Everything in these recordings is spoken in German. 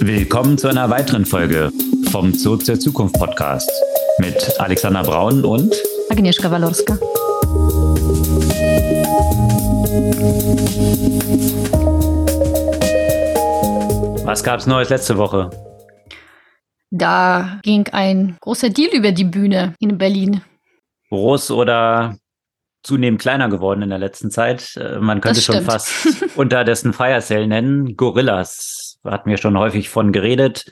Willkommen zu einer weiteren Folge vom Zurück zur Zukunft Podcast mit Alexander Braun und Agnieszka Walorska. Was gab's Neues letzte Woche? Da ging ein großer Deal über die Bühne in Berlin. Groß oder zunehmend kleiner geworden in der letzten Zeit. Äh, man könnte schon fast unter dessen Fire Sale nennen. Gorillas hatten wir schon häufig von geredet.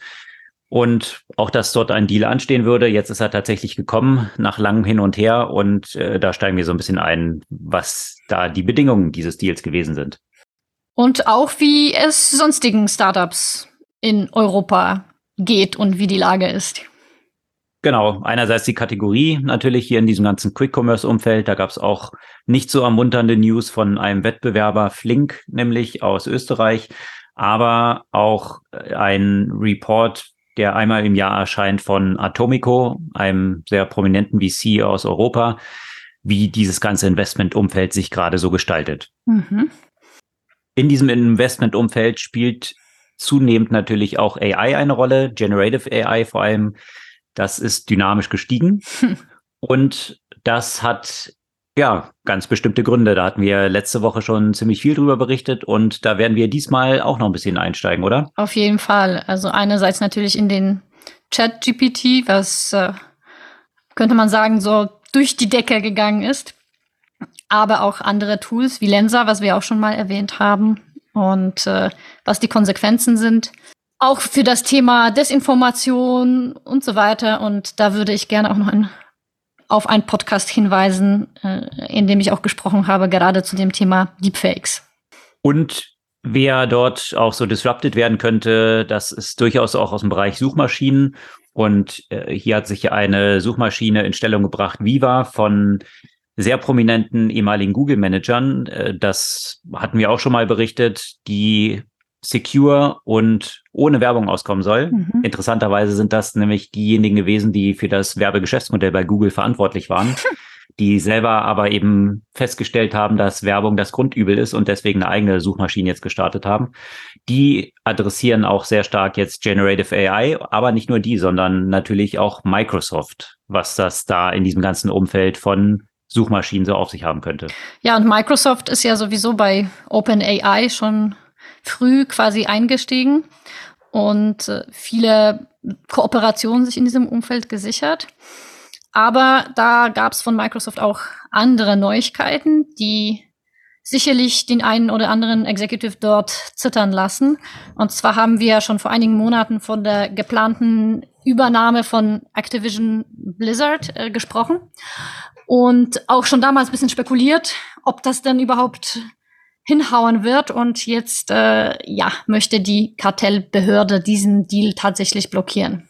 Und auch, dass dort ein Deal anstehen würde. Jetzt ist er tatsächlich gekommen, nach langem Hin und Her. Und äh, da steigen wir so ein bisschen ein, was da die Bedingungen dieses Deals gewesen sind. Und auch, wie es sonstigen Startups in Europa geht und wie die Lage ist. Genau, einerseits die Kategorie natürlich hier in diesem ganzen Quick-Commerce-Umfeld. Da gab es auch nicht so ermunternde News von einem Wettbewerber, Flink, nämlich aus Österreich, aber auch ein Report, der einmal im Jahr erscheint von Atomico, einem sehr prominenten VC aus Europa, wie dieses ganze Investmentumfeld sich gerade so gestaltet. Mhm. In diesem Investmentumfeld spielt zunehmend natürlich auch AI eine Rolle, Generative AI vor allem das ist dynamisch gestiegen. Und das hat ja ganz bestimmte Gründe. Da hatten wir letzte Woche schon ziemlich viel drüber berichtet und da werden wir diesmal auch noch ein bisschen einsteigen, oder? Auf jeden Fall. Also einerseits natürlich in den Chat-GPT, was äh, könnte man sagen, so durch die Decke gegangen ist. Aber auch andere Tools wie Lensa, was wir auch schon mal erwähnt haben. Und äh, was die Konsequenzen sind auch für das Thema Desinformation und so weiter. Und da würde ich gerne auch noch ein, auf einen Podcast hinweisen, äh, in dem ich auch gesprochen habe, gerade zu dem Thema Deepfakes. Und wer dort auch so disrupted werden könnte, das ist durchaus auch aus dem Bereich Suchmaschinen. Und äh, hier hat sich eine Suchmaschine in Stellung gebracht, Viva, von sehr prominenten ehemaligen Google-Managern. Äh, das hatten wir auch schon mal berichtet, die secure und ohne Werbung auskommen soll. Mhm. Interessanterweise sind das nämlich diejenigen gewesen, die für das Werbegeschäftsmodell bei Google verantwortlich waren, die selber aber eben festgestellt haben, dass Werbung das Grundübel ist und deswegen eine eigene Suchmaschine jetzt gestartet haben. Die adressieren auch sehr stark jetzt Generative AI, aber nicht nur die, sondern natürlich auch Microsoft, was das da in diesem ganzen Umfeld von Suchmaschinen so auf sich haben könnte. Ja, und Microsoft ist ja sowieso bei OpenAI schon früh quasi eingestiegen und äh, viele Kooperationen sich in diesem Umfeld gesichert. Aber da gab es von Microsoft auch andere Neuigkeiten, die sicherlich den einen oder anderen Executive dort zittern lassen. Und zwar haben wir schon vor einigen Monaten von der geplanten Übernahme von Activision Blizzard äh, gesprochen und auch schon damals ein bisschen spekuliert, ob das denn überhaupt hinhauen wird. Und jetzt äh, ja, möchte die Kartellbehörde diesen Deal tatsächlich blockieren.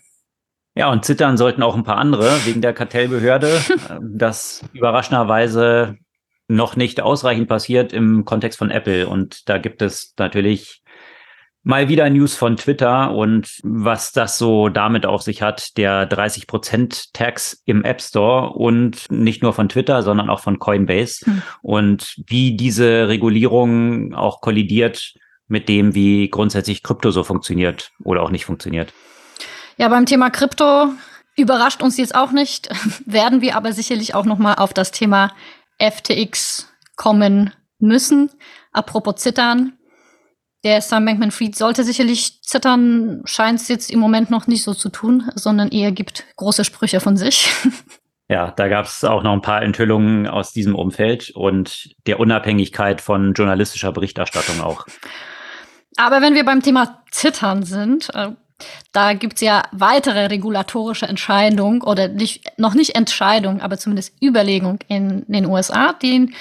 Ja, und zittern sollten auch ein paar andere wegen der Kartellbehörde, das überraschenderweise noch nicht ausreichend passiert im Kontext von Apple. Und da gibt es natürlich Mal wieder News von Twitter und was das so damit auf sich hat, der 30% Tax im App Store und nicht nur von Twitter, sondern auch von Coinbase hm. und wie diese Regulierung auch kollidiert mit dem, wie grundsätzlich Krypto so funktioniert oder auch nicht funktioniert. Ja, beim Thema Krypto überrascht uns jetzt auch nicht, werden wir aber sicherlich auch noch mal auf das Thema FTX kommen müssen. Apropos Zittern, der Sam Bankman-Fried sollte sicherlich zittern, scheint es jetzt im Moment noch nicht so zu tun, sondern eher gibt große Sprüche von sich. Ja, da gab es auch noch ein paar Enthüllungen aus diesem Umfeld und der Unabhängigkeit von journalistischer Berichterstattung auch. Aber wenn wir beim Thema Zittern sind, äh, da gibt's ja weitere regulatorische Entscheidungen oder nicht, noch nicht Entscheidung, aber zumindest Überlegung in den USA, die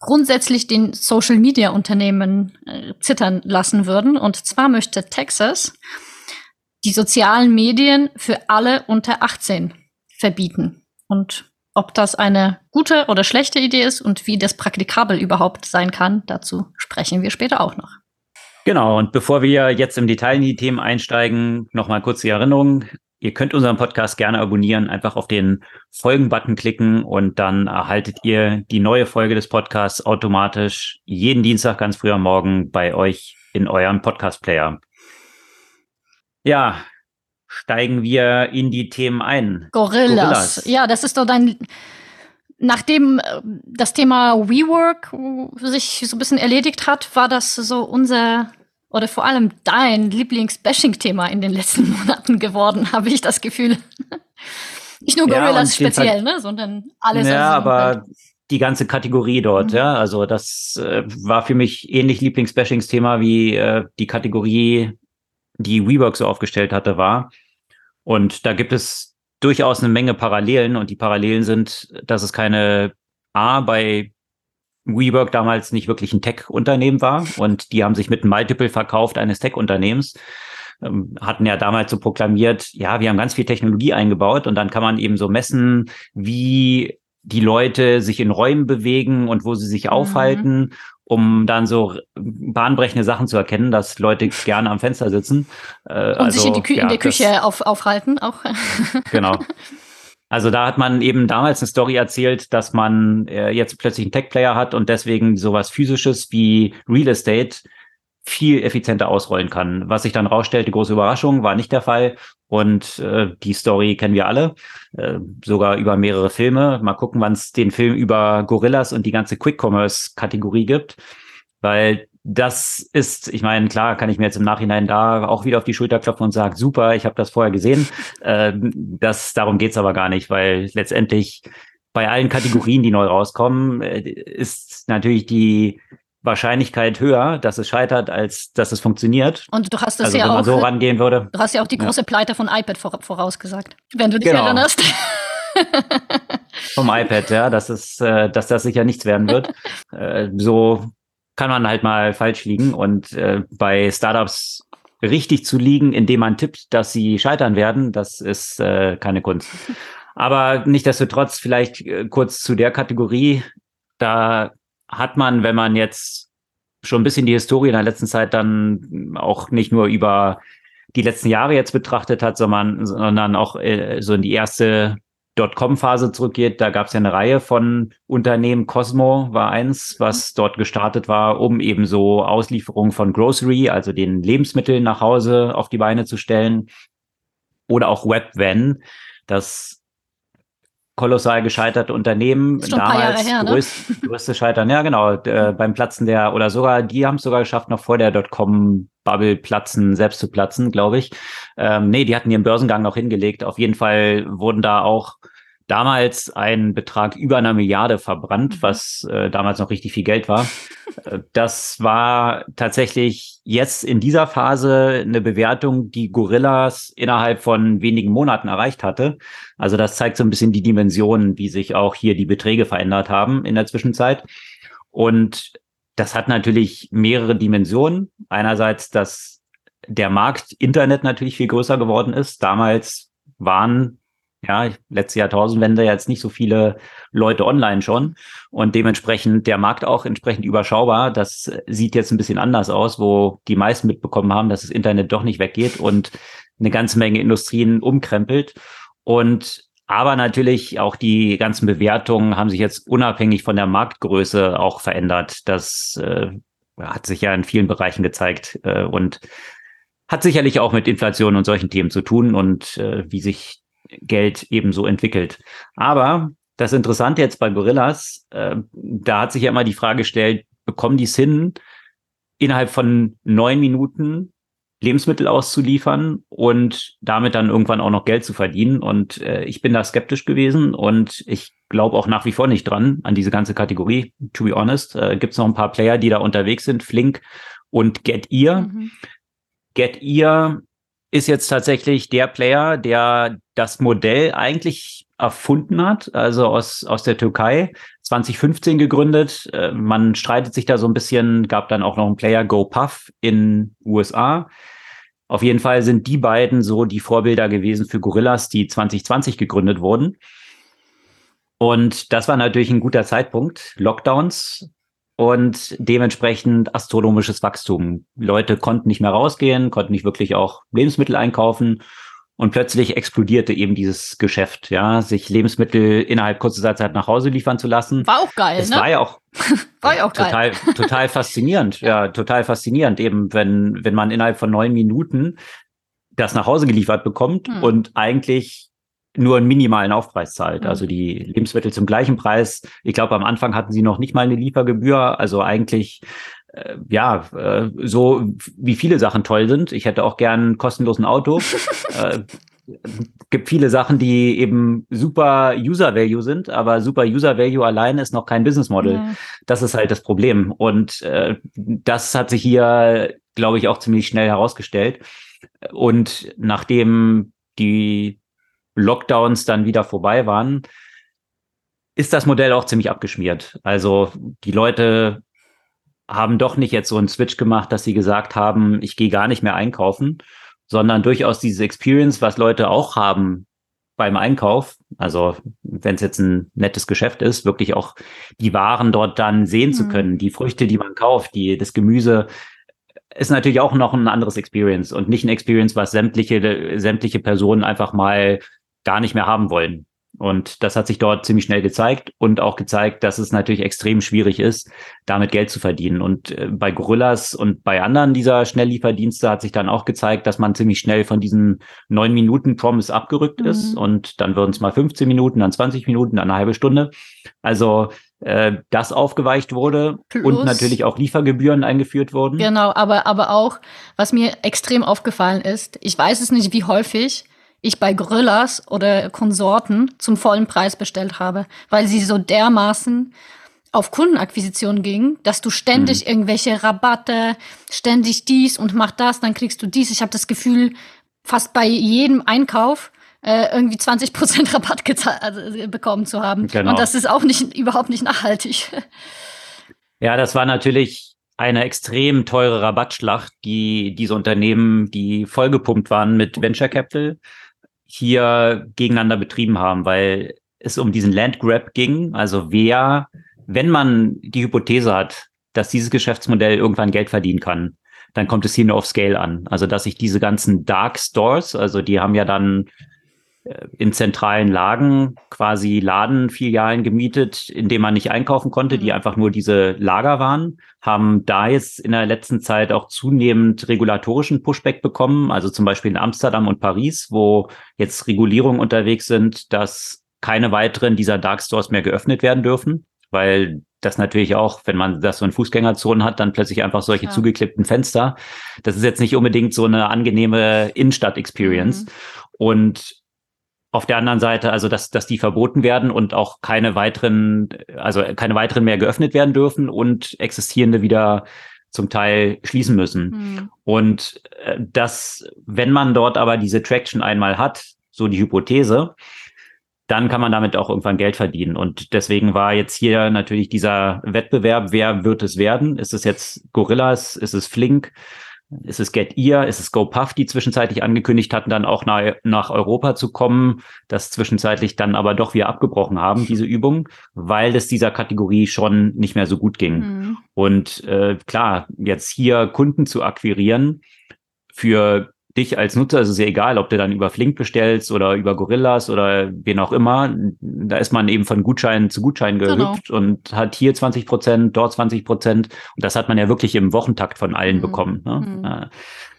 grundsätzlich den Social-Media-Unternehmen äh, zittern lassen würden. Und zwar möchte Texas die sozialen Medien für alle unter 18 verbieten. Und ob das eine gute oder schlechte Idee ist und wie das praktikabel überhaupt sein kann, dazu sprechen wir später auch noch. Genau, und bevor wir jetzt im Detail in die Themen einsteigen, nochmal kurz die Erinnerung. Ihr könnt unseren Podcast gerne abonnieren, einfach auf den Folgen-Button klicken und dann erhaltet ihr die neue Folge des Podcasts automatisch jeden Dienstag ganz früh am Morgen bei euch in eurem Podcast-Player. Ja, steigen wir in die Themen ein. Gorillas. Gorillas. Ja, das ist doch dein. Nachdem äh, das Thema WeWork sich so ein bisschen erledigt hat, war das so unser oder vor allem dein Lieblings-Bashing-Thema in den letzten Monaten geworden, habe ich das Gefühl. Nicht nur Gorillas ja, speziell, ne, sondern alles. Ja, aber die ganze Kategorie dort, mhm. ja. Also das äh, war für mich ähnlich Lieblings-Bashings-Thema wie äh, die Kategorie, die WeWork so aufgestellt hatte, war. Und da gibt es durchaus eine Menge Parallelen und die Parallelen sind, dass es keine A bei WeWork damals nicht wirklich ein Tech-Unternehmen war und die haben sich mit einem Multiple verkauft eines Tech-Unternehmens, ähm, hatten ja damals so proklamiert, ja, wir haben ganz viel Technologie eingebaut und dann kann man eben so messen, wie die Leute sich in Räumen bewegen und wo sie sich mhm. aufhalten, um dann so bahnbrechende Sachen zu erkennen, dass Leute gerne am Fenster sitzen. Äh, und also, sich in, die Kü ja, in der Küche auf, aufhalten auch. genau. Also da hat man eben damals eine Story erzählt, dass man äh, jetzt plötzlich einen Tech-Player hat und deswegen sowas physisches wie Real Estate viel effizienter ausrollen kann. Was sich dann rausstellte, große Überraschung, war nicht der Fall. Und äh, die Story kennen wir alle, äh, sogar über mehrere Filme. Mal gucken, wann es den Film über Gorillas und die ganze Quick-Commerce-Kategorie gibt. Weil das ist, ich meine, klar kann ich mir jetzt im Nachhinein da auch wieder auf die Schulter klopfen und sagen, super, ich habe das vorher gesehen. Äh, das, darum geht's aber gar nicht, weil letztendlich bei allen Kategorien, die neu rauskommen, äh, ist natürlich die Wahrscheinlichkeit höher, dass es scheitert, als dass es funktioniert. Und du hast das also, ja wenn man auch. so rangehen würde. Du hast ja auch die große ja. Pleite von iPad vorausgesagt, wenn du dich genau. erinnerst. Vom iPad, ja, dass es, äh, dass das sicher nichts werden wird. Äh, so kann man halt mal falsch liegen und äh, bei Startups richtig zu liegen, indem man tippt, dass sie scheitern werden, das ist äh, keine Kunst. Aber nichtdestotrotz vielleicht äh, kurz zu der Kategorie. Da hat man, wenn man jetzt schon ein bisschen die Historie in der letzten Zeit dann auch nicht nur über die letzten Jahre jetzt betrachtet hat, sondern, sondern auch äh, so in die erste Dotcom-Phase zurückgeht, da gab es ja eine Reihe von Unternehmen. Cosmo war eins, was dort gestartet war, um eben so Auslieferung von Grocery, also den Lebensmitteln nach Hause auf die Beine zu stellen. Oder auch WebVan, das kolossal gescheiterte Unternehmen. Damals her, ne? größt, größte Scheitern, ja genau, äh, beim Platzen der, oder sogar, die haben es sogar geschafft, noch vor der Dotcom-Bubble platzen, selbst zu platzen, glaube ich. Ähm, nee, die hatten ihren Börsengang noch hingelegt. Auf jeden Fall wurden da auch damals ein Betrag über einer Milliarde verbrannt, mhm. was äh, damals noch richtig viel Geld war. Äh, das war tatsächlich jetzt in dieser Phase eine Bewertung, die Gorillas innerhalb von wenigen Monaten erreicht hatte. Also das zeigt so ein bisschen die Dimensionen, wie sich auch hier die Beträge verändert haben in der Zwischenzeit. Und das hat natürlich mehrere Dimensionen. Einerseits, dass der Markt Internet natürlich viel größer geworden ist. Damals waren ja, letzte Jahrtausendwende jetzt nicht so viele Leute online schon und dementsprechend der Markt auch entsprechend überschaubar. Das sieht jetzt ein bisschen anders aus, wo die meisten mitbekommen haben, dass das Internet doch nicht weggeht und eine ganze Menge Industrien umkrempelt. Und aber natürlich auch die ganzen Bewertungen haben sich jetzt unabhängig von der Marktgröße auch verändert. Das äh, hat sich ja in vielen Bereichen gezeigt äh, und hat sicherlich auch mit Inflation und solchen Themen zu tun und äh, wie sich Geld ebenso entwickelt. Aber das Interessante jetzt bei Gorillas, äh, da hat sich ja immer die Frage gestellt, bekommen die es hin, innerhalb von neun Minuten Lebensmittel auszuliefern und damit dann irgendwann auch noch Geld zu verdienen. Und äh, ich bin da skeptisch gewesen und ich glaube auch nach wie vor nicht dran an diese ganze Kategorie. To be honest, äh, gibt es noch ein paar Player, die da unterwegs sind, Flink und Get Ear. Mhm. Get Ear ist jetzt tatsächlich der Player, der das Modell eigentlich erfunden hat, also aus, aus der Türkei, 2015 gegründet. Äh, man streitet sich da so ein bisschen, gab dann auch noch einen Player GoPuff in USA. Auf jeden Fall sind die beiden so die Vorbilder gewesen für Gorillas, die 2020 gegründet wurden. Und das war natürlich ein guter Zeitpunkt. Lockdowns, und dementsprechend astronomisches Wachstum. Leute konnten nicht mehr rausgehen, konnten nicht wirklich auch Lebensmittel einkaufen und plötzlich explodierte eben dieses Geschäft, ja, sich Lebensmittel innerhalb kurzer Zeit nach Hause liefern zu lassen. War auch geil, es ne? War ja auch, war ja auch total, geil. total faszinierend, ja, total faszinierend, eben wenn, wenn man innerhalb von neun Minuten das nach Hause geliefert bekommt mhm. und eigentlich nur einen minimalen Aufpreis zahlt. Mhm. Also die Lebensmittel zum gleichen Preis. Ich glaube, am Anfang hatten sie noch nicht mal eine Liefergebühr. Also eigentlich äh, ja, äh, so wie viele Sachen toll sind. Ich hätte auch gern kostenlosen Auto. äh, gibt viele Sachen, die eben super User Value sind, aber super User Value alleine ist noch kein Business Model. Ja. Das ist halt das Problem. Und äh, das hat sich hier, glaube ich, auch ziemlich schnell herausgestellt. Und nachdem die Lockdowns dann wieder vorbei waren, ist das Modell auch ziemlich abgeschmiert. Also die Leute haben doch nicht jetzt so einen Switch gemacht, dass sie gesagt haben, ich gehe gar nicht mehr einkaufen, sondern durchaus diese Experience, was Leute auch haben beim Einkauf, also wenn es jetzt ein nettes Geschäft ist, wirklich auch die Waren dort dann sehen mhm. zu können, die Früchte, die man kauft, die das Gemüse, ist natürlich auch noch ein anderes Experience und nicht ein Experience, was sämtliche sämtliche Personen einfach mal gar nicht mehr haben wollen. Und das hat sich dort ziemlich schnell gezeigt und auch gezeigt, dass es natürlich extrem schwierig ist, damit Geld zu verdienen. Und äh, bei Gorillas und bei anderen dieser Schnelllieferdienste hat sich dann auch gezeigt, dass man ziemlich schnell von diesen neun Minuten Promise abgerückt mhm. ist. Und dann würden es mal 15 Minuten, dann 20 Minuten, dann eine halbe Stunde. Also äh, das aufgeweicht wurde Plus, und natürlich auch Liefergebühren eingeführt wurden. Genau, aber, aber auch, was mir extrem aufgefallen ist, ich weiß es nicht, wie häufig, ich bei Gorillas oder Konsorten zum vollen Preis bestellt habe, weil sie so dermaßen auf Kundenakquisition ging, dass du ständig mhm. irgendwelche Rabatte, ständig dies und mach das, dann kriegst du dies. Ich habe das Gefühl, fast bei jedem Einkauf äh, irgendwie 20 Prozent Rabatt also, bekommen zu haben. Genau. Und das ist auch nicht überhaupt nicht nachhaltig. Ja, das war natürlich eine extrem teure Rabattschlacht, die diese Unternehmen, die vollgepumpt waren mit Venture Capital, hier gegeneinander betrieben haben, weil es um diesen Landgrab ging. Also wer, wenn man die Hypothese hat, dass dieses Geschäftsmodell irgendwann Geld verdienen kann, dann kommt es hier nur auf Scale an. Also dass sich diese ganzen Dark Stores, also die haben ja dann in zentralen Lagen quasi Ladenfilialen gemietet, in denen man nicht einkaufen konnte, die mhm. einfach nur diese Lager waren, haben da jetzt in der letzten Zeit auch zunehmend regulatorischen Pushback bekommen, also zum Beispiel in Amsterdam und Paris, wo jetzt Regulierungen unterwegs sind, dass keine weiteren dieser Dark Stores mehr geöffnet werden dürfen, weil das natürlich auch, wenn man das so in Fußgängerzonen hat, dann plötzlich einfach solche ja. zugeklippten Fenster. Das ist jetzt nicht unbedingt so eine angenehme Innenstadt-Experience. Mhm. Und auf der anderen Seite, also dass, dass die verboten werden und auch keine weiteren, also keine weiteren mehr geöffnet werden dürfen und existierende wieder zum Teil schließen müssen. Mhm. Und äh, dass, wenn man dort aber diese Traction einmal hat, so die Hypothese, dann kann man damit auch irgendwann Geld verdienen. Und deswegen war jetzt hier natürlich dieser Wettbewerb, wer wird es werden? Ist es jetzt Gorillas? Ist es Flink? Ist es Get Ear? Ist es GoPuff, die zwischenzeitlich angekündigt hatten, dann auch nach, nach Europa zu kommen, das zwischenzeitlich dann aber doch wieder abgebrochen haben, diese Übung, weil es dieser Kategorie schon nicht mehr so gut ging. Mhm. Und äh, klar, jetzt hier Kunden zu akquirieren für dich als Nutzer ist es ja egal, ob du dann über Flink bestellst oder über Gorillas oder wen auch immer. Da ist man eben von Gutschein zu Gutschein genau. gehüpft genau. und hat hier 20 Prozent, dort 20 Prozent. Und das hat man ja wirklich im Wochentakt von allen mhm. bekommen. Ne? Mhm.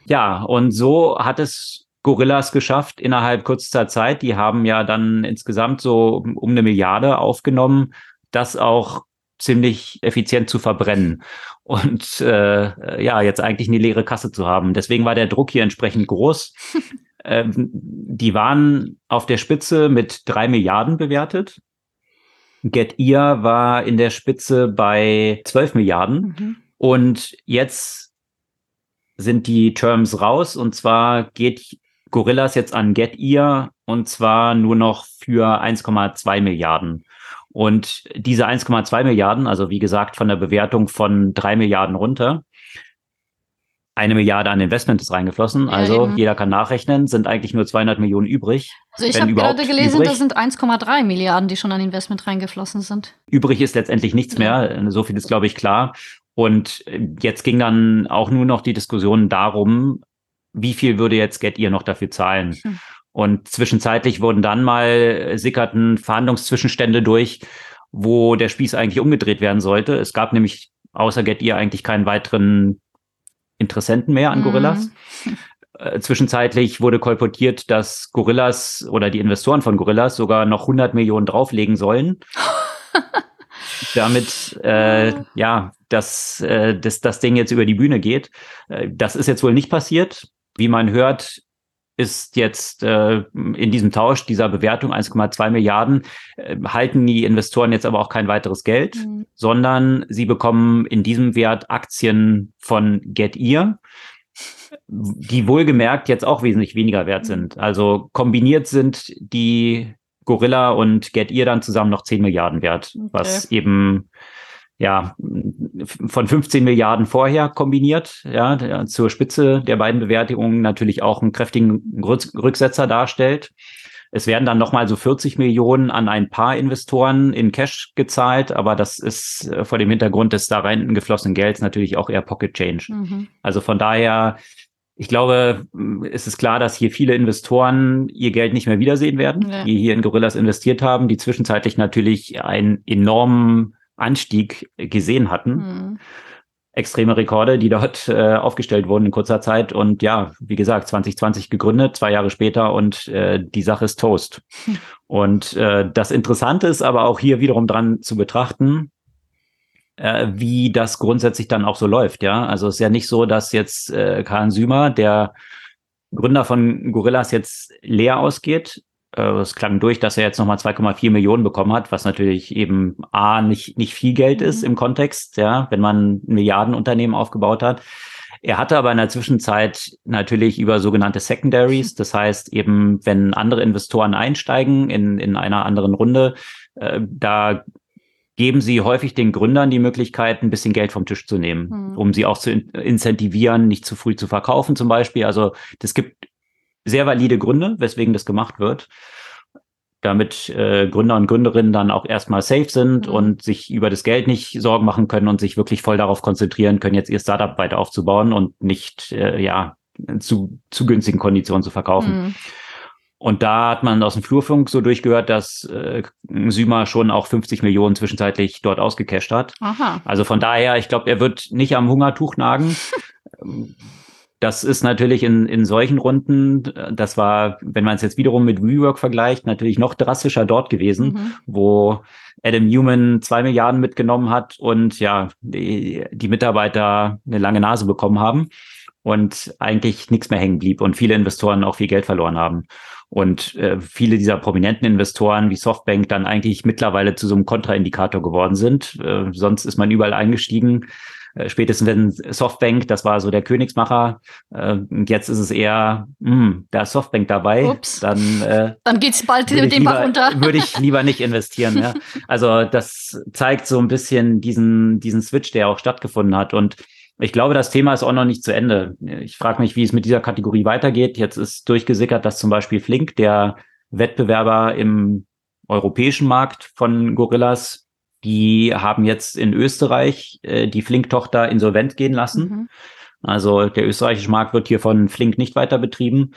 Ja, und so hat es Gorillas geschafft innerhalb kürzester Zeit. Die haben ja dann insgesamt so um eine Milliarde aufgenommen, das auch ziemlich effizient zu verbrennen und äh, ja, jetzt eigentlich eine leere Kasse zu haben. Deswegen war der Druck hier entsprechend groß. ähm, die waren auf der Spitze mit drei Milliarden bewertet. Get Ear war in der Spitze bei 12 Milliarden. Mhm. Und jetzt sind die Terms raus. Und zwar geht Gorillas jetzt an Get Ear und zwar nur noch für 1,2 Milliarden. Und diese 1,2 Milliarden, also wie gesagt, von der Bewertung von drei Milliarden runter, eine Milliarde an Investment ist reingeflossen. Ja, also eben. jeder kann nachrechnen, sind eigentlich nur 200 Millionen übrig. Also ich habe gerade gelesen, übrig. das sind 1,3 Milliarden, die schon an Investment reingeflossen sind. Übrig ist letztendlich nichts mehr. So viel ist, glaube ich, klar. Und jetzt ging dann auch nur noch die Diskussion darum, wie viel würde jetzt Get ihr noch dafür zahlen? Hm. Und zwischenzeitlich wurden dann mal äh, sickerten Verhandlungszwischenstände durch, wo der Spieß eigentlich umgedreht werden sollte. Es gab nämlich außer Get Ear eigentlich keinen weiteren Interessenten mehr an Gorillas. Mhm. Äh, zwischenzeitlich wurde kolportiert, dass Gorillas oder die Investoren von Gorillas sogar noch 100 Millionen drauflegen sollen. damit äh, ja, dass, äh, dass das Ding jetzt über die Bühne geht. Äh, das ist jetzt wohl nicht passiert. Wie man hört, ist jetzt äh, in diesem Tausch dieser Bewertung 1,2 Milliarden, äh, halten die Investoren jetzt aber auch kein weiteres Geld, mhm. sondern sie bekommen in diesem Wert Aktien von GetEar, die wohlgemerkt jetzt auch wesentlich weniger wert mhm. sind. Also kombiniert sind die Gorilla und GetEar dann zusammen noch 10 Milliarden wert, okay. was eben ja, von 15 Milliarden vorher kombiniert, ja, zur Spitze der beiden Bewertungen natürlich auch einen kräftigen Rücksetzer darstellt. Es werden dann nochmal so 40 Millionen an ein paar Investoren in Cash gezahlt, aber das ist äh, vor dem Hintergrund des da rein geflossenen Gelds natürlich auch eher Pocket Change. Mhm. Also von daher, ich glaube, es ist klar, dass hier viele Investoren ihr Geld nicht mehr wiedersehen werden, ja. die hier in Gorillas investiert haben, die zwischenzeitlich natürlich einen enormen Anstieg gesehen hatten. Mhm. Extreme Rekorde, die dort äh, aufgestellt wurden in kurzer Zeit. Und ja, wie gesagt, 2020 gegründet, zwei Jahre später und äh, die Sache ist Toast. Mhm. Und äh, das Interessante ist aber auch hier wiederum dran zu betrachten, äh, wie das grundsätzlich dann auch so läuft. Ja, also es ist ja nicht so, dass jetzt äh, Karl Sümer, der Gründer von Gorillas, jetzt leer ausgeht, es klang durch, dass er jetzt nochmal 2,4 Millionen bekommen hat, was natürlich eben A, nicht, nicht viel Geld mhm. ist im Kontext, ja, wenn man ein Milliardenunternehmen aufgebaut hat. Er hatte aber in der Zwischenzeit natürlich über sogenannte Secondaries, das heißt eben, wenn andere Investoren einsteigen in, in einer anderen Runde, äh, da geben sie häufig den Gründern die Möglichkeit, ein bisschen Geld vom Tisch zu nehmen, mhm. um sie auch zu incentivieren, nicht zu früh zu verkaufen zum Beispiel. Also das gibt sehr valide Gründe, weswegen das gemacht wird, damit äh, Gründer und Gründerinnen dann auch erstmal safe sind mhm. und sich über das Geld nicht Sorgen machen können und sich wirklich voll darauf konzentrieren können, jetzt ihr Startup weiter aufzubauen und nicht äh, ja zu, zu günstigen Konditionen zu verkaufen. Mhm. Und da hat man aus dem Flurfunk so durchgehört, dass äh, Sümer schon auch 50 Millionen zwischenzeitlich dort ausgecasht hat. Aha. Also von daher, ich glaube, er wird nicht am Hungertuch nagen. Das ist natürlich in, in solchen Runden, das war, wenn man es jetzt wiederum mit WeWork vergleicht, natürlich noch drastischer dort gewesen, mhm. wo Adam Newman zwei Milliarden mitgenommen hat und ja, die, die Mitarbeiter eine lange Nase bekommen haben und eigentlich nichts mehr hängen blieb und viele Investoren auch viel Geld verloren haben. Und äh, viele dieser prominenten Investoren wie Softbank dann eigentlich mittlerweile zu so einem Kontraindikator geworden sind. Äh, sonst ist man überall eingestiegen äh, spätestens wenn Softbank, das war so der Königsmacher, äh, und jetzt ist es eher, mh, hm, da ist Softbank dabei, Ups. dann äh, dann geht's bald mit dem Bach runter. Würde ich lieber nicht investieren. ja. Also das zeigt so ein bisschen diesen diesen Switch, der auch stattgefunden hat und ich glaube, das Thema ist auch noch nicht zu Ende. Ich frage mich, wie es mit dieser Kategorie weitergeht. Jetzt ist durchgesickert, dass zum Beispiel Flink, der Wettbewerber im europäischen Markt von Gorillas, die haben jetzt in Österreich äh, die Flink-Tochter insolvent gehen lassen. Mhm. Also der österreichische Markt wird hier von Flink nicht weiter betrieben.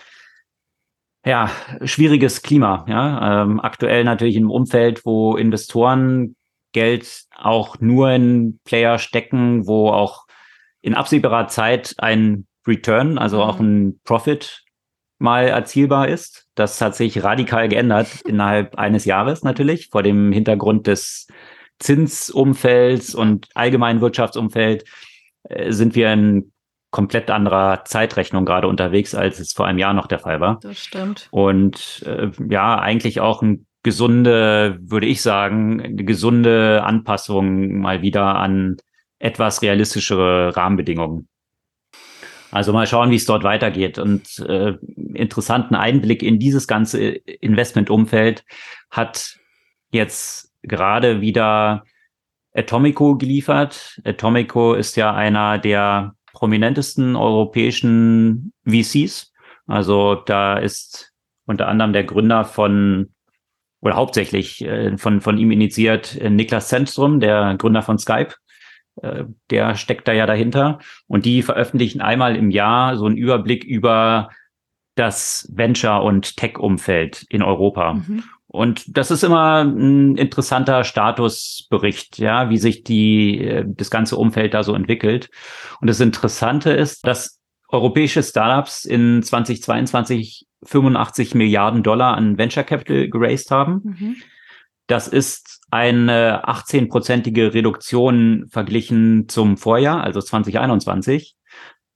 Ja, schwieriges Klima. Ja, ähm, aktuell natürlich im Umfeld, wo Investoren Geld auch nur in Player stecken, wo auch in absehbarer Zeit ein Return, also mhm. auch ein Profit mal erzielbar ist. Das hat sich radikal geändert innerhalb eines Jahres natürlich vor dem Hintergrund des Zinsumfelds und allgemeinen Wirtschaftsumfeld äh, sind wir in komplett anderer Zeitrechnung gerade unterwegs, als es vor einem Jahr noch der Fall war. Das stimmt. Und äh, ja, eigentlich auch ein gesunde, würde ich sagen, eine gesunde Anpassung mal wieder an etwas realistischere Rahmenbedingungen. Also mal schauen, wie es dort weitergeht. Und äh, interessanten Einblick in dieses ganze Investmentumfeld hat jetzt gerade wieder Atomico geliefert. Atomico ist ja einer der prominentesten europäischen VCs. Also da ist unter anderem der Gründer von oder hauptsächlich äh, von, von ihm initiiert äh, Niklas Zentrum, der Gründer von Skype. Äh, der steckt da ja dahinter. Und die veröffentlichen einmal im Jahr so einen Überblick über das Venture- und Tech-Umfeld in Europa. Mhm. Und das ist immer ein interessanter Statusbericht, ja, wie sich die, äh, das ganze Umfeld da so entwickelt. Und das Interessante ist, dass europäische Startups in 2022 85 Milliarden Dollar an Venture Capital geraced haben. Mhm. Das ist eine 18-prozentige Reduktion verglichen zum Vorjahr, also 2021.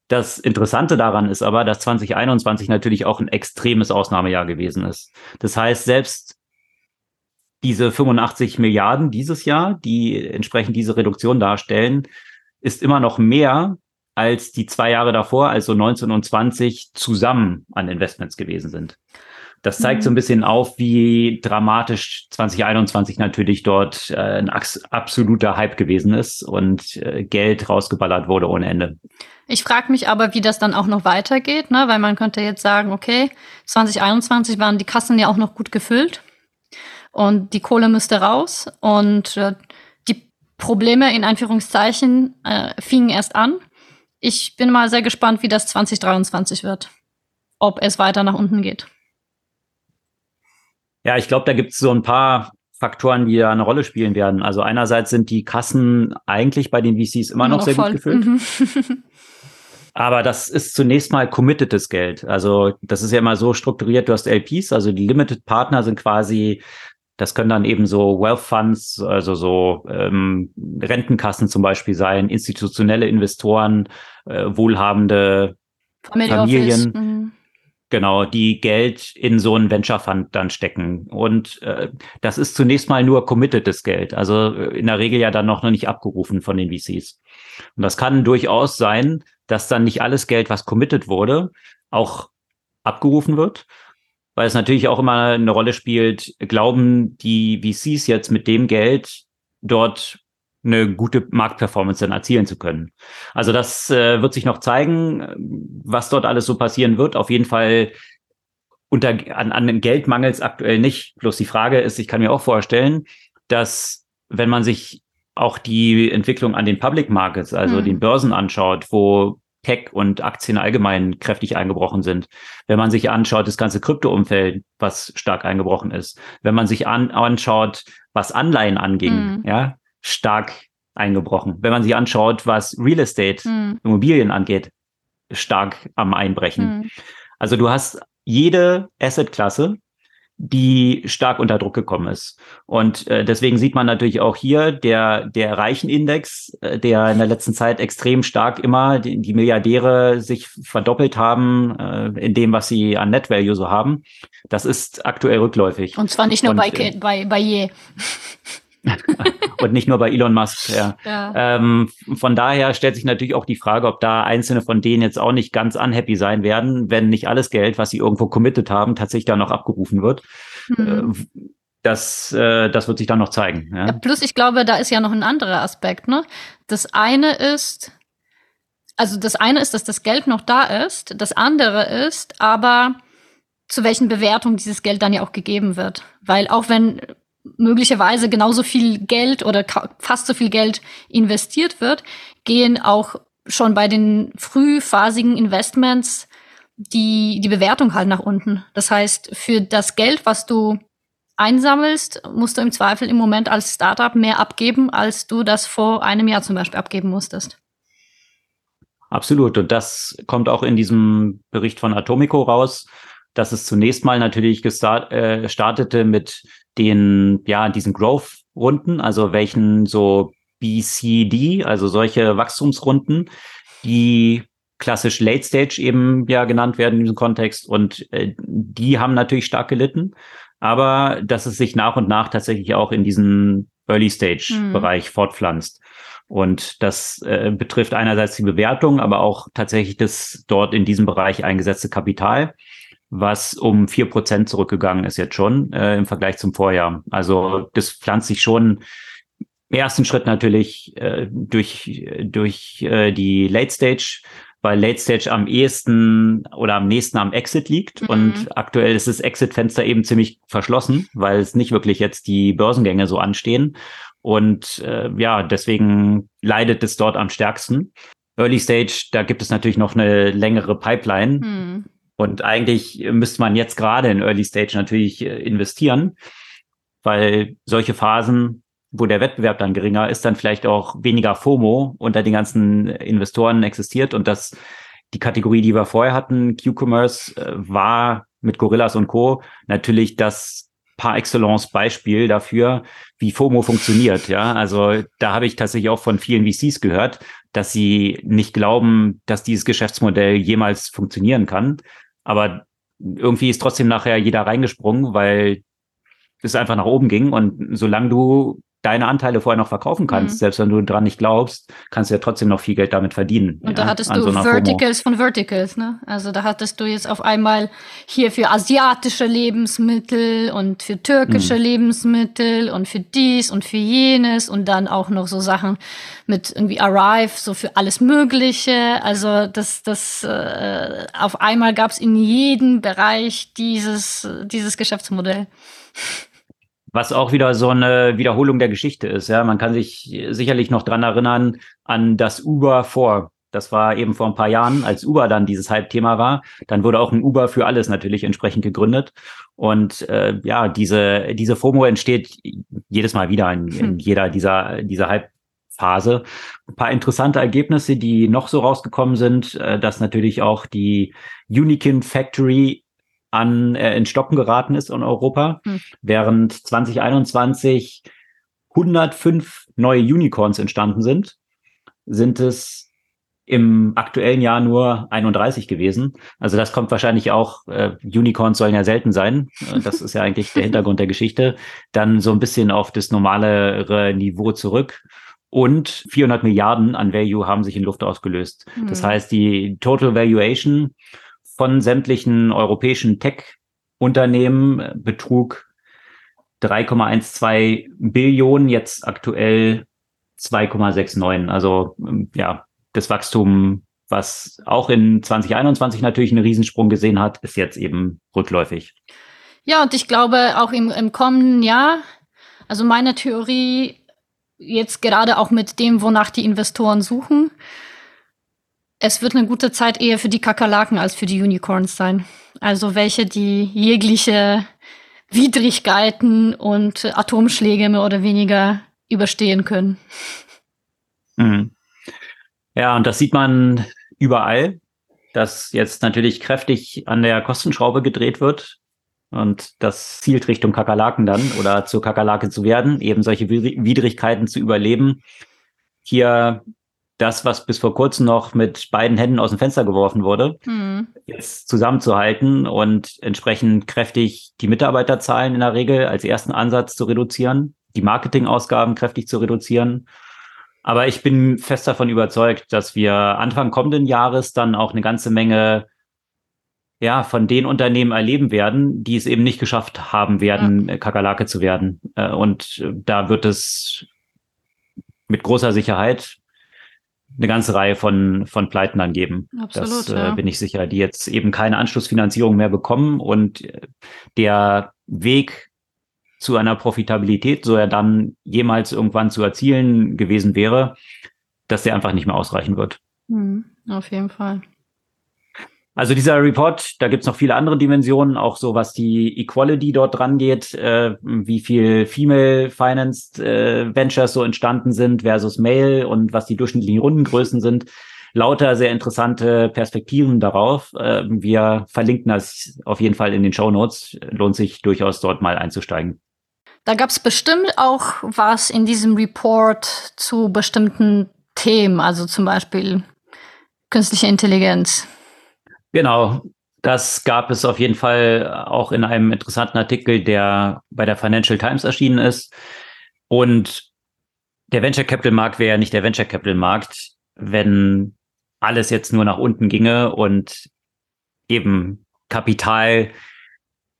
Das Interessante daran ist aber, dass 2021 natürlich auch ein extremes Ausnahmejahr gewesen ist. Das heißt, selbst diese 85 Milliarden dieses Jahr, die entsprechend diese Reduktion darstellen, ist immer noch mehr als die zwei Jahre davor, also 19 und 20, zusammen an Investments gewesen sind. Das zeigt so ein mhm. bisschen auf, wie dramatisch 2021 natürlich dort äh, ein absoluter Hype gewesen ist und äh, Geld rausgeballert wurde ohne Ende. Ich frage mich aber, wie das dann auch noch weitergeht, ne? weil man könnte jetzt sagen, okay, 2021 waren die Kassen ja auch noch gut gefüllt und die Kohle müsste raus und äh, die Probleme in Anführungszeichen äh, fingen erst an. Ich bin mal sehr gespannt, wie das 2023 wird, ob es weiter nach unten geht. Ja, ich glaube, da gibt es so ein paar Faktoren, die da eine Rolle spielen werden. Also einerseits sind die Kassen eigentlich bei den VCs immer, noch, noch sehr voll. gut gefüllt. Mhm. Aber das ist zunächst mal committedes Geld. Also das ist ja immer so strukturiert, du hast LPs, also die Limited Partner sind quasi, das können dann eben so Wealth Funds, also so ähm, Rentenkassen zum Beispiel sein, institutionelle Investoren, äh, wohlhabende Family Familien. Mhm. Genau, die Geld in so einen Venture Fund dann stecken. Und äh, das ist zunächst mal nur committedes Geld, also äh, in der Regel ja dann noch nicht abgerufen von den VCs. Und das kann durchaus sein, dass dann nicht alles Geld, was committed wurde, auch abgerufen wird, weil es natürlich auch immer eine Rolle spielt, glauben die VCs jetzt mit dem Geld dort eine gute Marktperformance dann erzielen zu können. Also das äh, wird sich noch zeigen, was dort alles so passieren wird. Auf jeden Fall unter, an, an Geld mangelt aktuell nicht. Bloß die Frage ist, ich kann mir auch vorstellen, dass wenn man sich auch die Entwicklung an den Public Markets, also hm. den Börsen anschaut, wo Tech und Aktien allgemein kräftig eingebrochen sind. Wenn man sich anschaut, das ganze Kryptoumfeld, was stark eingebrochen ist. Wenn man sich an, anschaut, was Anleihen anging, mhm. ja, stark eingebrochen. Wenn man sich anschaut, was Real Estate, mhm. Immobilien angeht, stark am Einbrechen. Mhm. Also du hast jede Assetklasse, die stark unter Druck gekommen ist. Und äh, deswegen sieht man natürlich auch hier der, der Reichenindex, äh, der in der letzten Zeit extrem stark immer die, die Milliardäre sich verdoppelt haben äh, in dem, was sie an Net Value so haben. Das ist aktuell rückläufig. Und zwar nicht nur Und, bei, äh, bei, bei je. und nicht nur bei Elon Musk. Ja. ja. Ähm, von daher stellt sich natürlich auch die Frage, ob da einzelne von denen jetzt auch nicht ganz unhappy sein werden, wenn nicht alles Geld, was sie irgendwo committed haben, tatsächlich da noch abgerufen wird. Mhm. Das, äh, das wird sich dann noch zeigen. Ja, plus, ich glaube, da ist ja noch ein anderer Aspekt. Ne? Das eine ist, also das eine ist, dass das Geld noch da ist. Das andere ist aber, zu welchen Bewertungen dieses Geld dann ja auch gegeben wird. Weil auch wenn möglicherweise genauso viel Geld oder fast so viel Geld investiert wird, gehen auch schon bei den frühphasigen Investments die, die Bewertung halt nach unten. Das heißt, für das Geld, was du einsammelst, musst du im Zweifel im Moment als Startup mehr abgeben, als du das vor einem Jahr zum Beispiel abgeben musstest. Absolut. Und das kommt auch in diesem Bericht von Atomico raus, dass es zunächst mal natürlich gestart, äh, mit den, ja, diesen Growth-Runden, also welchen so BCD, also solche Wachstumsrunden, die klassisch Late Stage eben ja genannt werden in diesem Kontext und äh, die haben natürlich stark gelitten, aber dass es sich nach und nach tatsächlich auch in diesen Early Stage. Bereich fortpflanzt. Und das äh, betrifft einerseits die Bewertung, aber auch tatsächlich das dort in diesem Bereich eingesetzte Kapital was um vier Prozent zurückgegangen ist jetzt schon äh, im Vergleich zum Vorjahr. Also das pflanzt sich schon im ersten Schritt natürlich äh, durch, durch äh, die Late Stage, weil Late Stage am ehesten oder am nächsten am Exit liegt. Mhm. Und aktuell ist das Exit-Fenster eben ziemlich verschlossen, weil es nicht wirklich jetzt die Börsengänge so anstehen. Und äh, ja, deswegen leidet es dort am stärksten. Early Stage, da gibt es natürlich noch eine längere Pipeline. Mhm. Und eigentlich müsste man jetzt gerade in Early Stage natürlich äh, investieren, weil solche Phasen, wo der Wettbewerb dann geringer ist, dann vielleicht auch weniger FOMO unter den ganzen Investoren existiert und das die Kategorie, die wir vorher hatten, Q-Commerce, äh, war mit Gorillas und Co. natürlich das par excellence Beispiel dafür, wie FOMO funktioniert. Ja, also da habe ich tatsächlich auch von vielen VCs gehört, dass sie nicht glauben, dass dieses Geschäftsmodell jemals funktionieren kann. Aber irgendwie ist trotzdem nachher jeder reingesprungen, weil es einfach nach oben ging. Und solange du deine Anteile vorher noch verkaufen kannst, mhm. selbst wenn du dran nicht glaubst, kannst du ja trotzdem noch viel Geld damit verdienen. Und ja, da hattest du so Verticals FOMO. von Verticals, ne? Also da hattest du jetzt auf einmal hier für asiatische Lebensmittel und für türkische mhm. Lebensmittel und für dies und für jenes und dann auch noch so Sachen mit irgendwie Arrive, so für alles Mögliche. Also das, das äh, auf einmal gab es in jedem Bereich dieses, dieses Geschäftsmodell was auch wieder so eine Wiederholung der Geschichte ist. Ja, man kann sich sicherlich noch dran erinnern an das Uber vor. Das war eben vor ein paar Jahren, als Uber dann dieses Hype-Thema war. Dann wurde auch ein Uber für alles natürlich entsprechend gegründet. Und äh, ja, diese, diese FOMO entsteht jedes Mal wieder in, in hm. jeder dieser, dieser Hype-Phase. Ein paar interessante Ergebnisse, die noch so rausgekommen sind, äh, dass natürlich auch die Unikin Factory an äh, in Stocken geraten ist in Europa, hm. während 2021 105 neue Unicorns entstanden sind, sind es im aktuellen Jahr nur 31 gewesen. Also das kommt wahrscheinlich auch, äh, Unicorns sollen ja selten sein. Äh, das ist ja eigentlich der Hintergrund der Geschichte. Dann so ein bisschen auf das normalere Niveau zurück. Und 400 Milliarden an Value haben sich in Luft ausgelöst. Mhm. Das heißt, die Total Valuation von sämtlichen europäischen Tech-Unternehmen betrug 3,12 Billionen, jetzt aktuell 2,69. Also ähm, ja, das Wachstum, was auch in 2021 natürlich einen Riesensprung gesehen hat, ist jetzt eben rückläufig. Ja, und ich glaube auch im, im kommenden Jahr, also meine Theorie jetzt gerade auch mit dem, wonach die Investoren suchen, es wird eine gute Zeit eher für die Kakerlaken als für die Unicorns sein. Also welche, die jegliche Widrigkeiten und Atomschläge mehr oder weniger überstehen können. Mhm. Ja, und das sieht man überall, dass jetzt natürlich kräftig an der Kostenschraube gedreht wird. Und das zielt Richtung Kakerlaken dann oder zur Kakerlake zu werden, eben solche Widrigkeiten zu überleben. Hier das, was bis vor kurzem noch mit beiden Händen aus dem Fenster geworfen wurde, mhm. jetzt zusammenzuhalten und entsprechend kräftig die Mitarbeiterzahlen in der Regel als ersten Ansatz zu reduzieren, die Marketingausgaben kräftig zu reduzieren. Aber ich bin fest davon überzeugt, dass wir Anfang kommenden Jahres dann auch eine ganze Menge ja, von den Unternehmen erleben werden, die es eben nicht geschafft haben werden, ja. Kakerlake zu werden. Äh, und da wird es mit großer Sicherheit eine ganze Reihe von, von Pleiten dann geben. Absolut, das äh, ja. bin ich sicher, die jetzt eben keine Anschlussfinanzierung mehr bekommen und der Weg zu einer Profitabilität, so er dann jemals irgendwann zu erzielen gewesen wäre, dass der einfach nicht mehr ausreichen wird. Mhm, auf jeden Fall. Also dieser Report, da gibt's noch viele andere Dimensionen, auch so was die Equality dort dran geht, äh, wie viel Female Financed äh, Ventures so entstanden sind versus Male und was die durchschnittlichen Rundengrößen sind. Lauter sehr interessante Perspektiven darauf. Äh, wir verlinken das auf jeden Fall in den Show Notes. Lohnt sich durchaus dort mal einzusteigen. Da gab's bestimmt auch was in diesem Report zu bestimmten Themen, also zum Beispiel künstliche Intelligenz. Genau, das gab es auf jeden Fall auch in einem interessanten Artikel, der bei der Financial Times erschienen ist. Und der Venture Capital Markt wäre ja nicht der Venture Capital Markt, wenn alles jetzt nur nach unten ginge und eben Kapital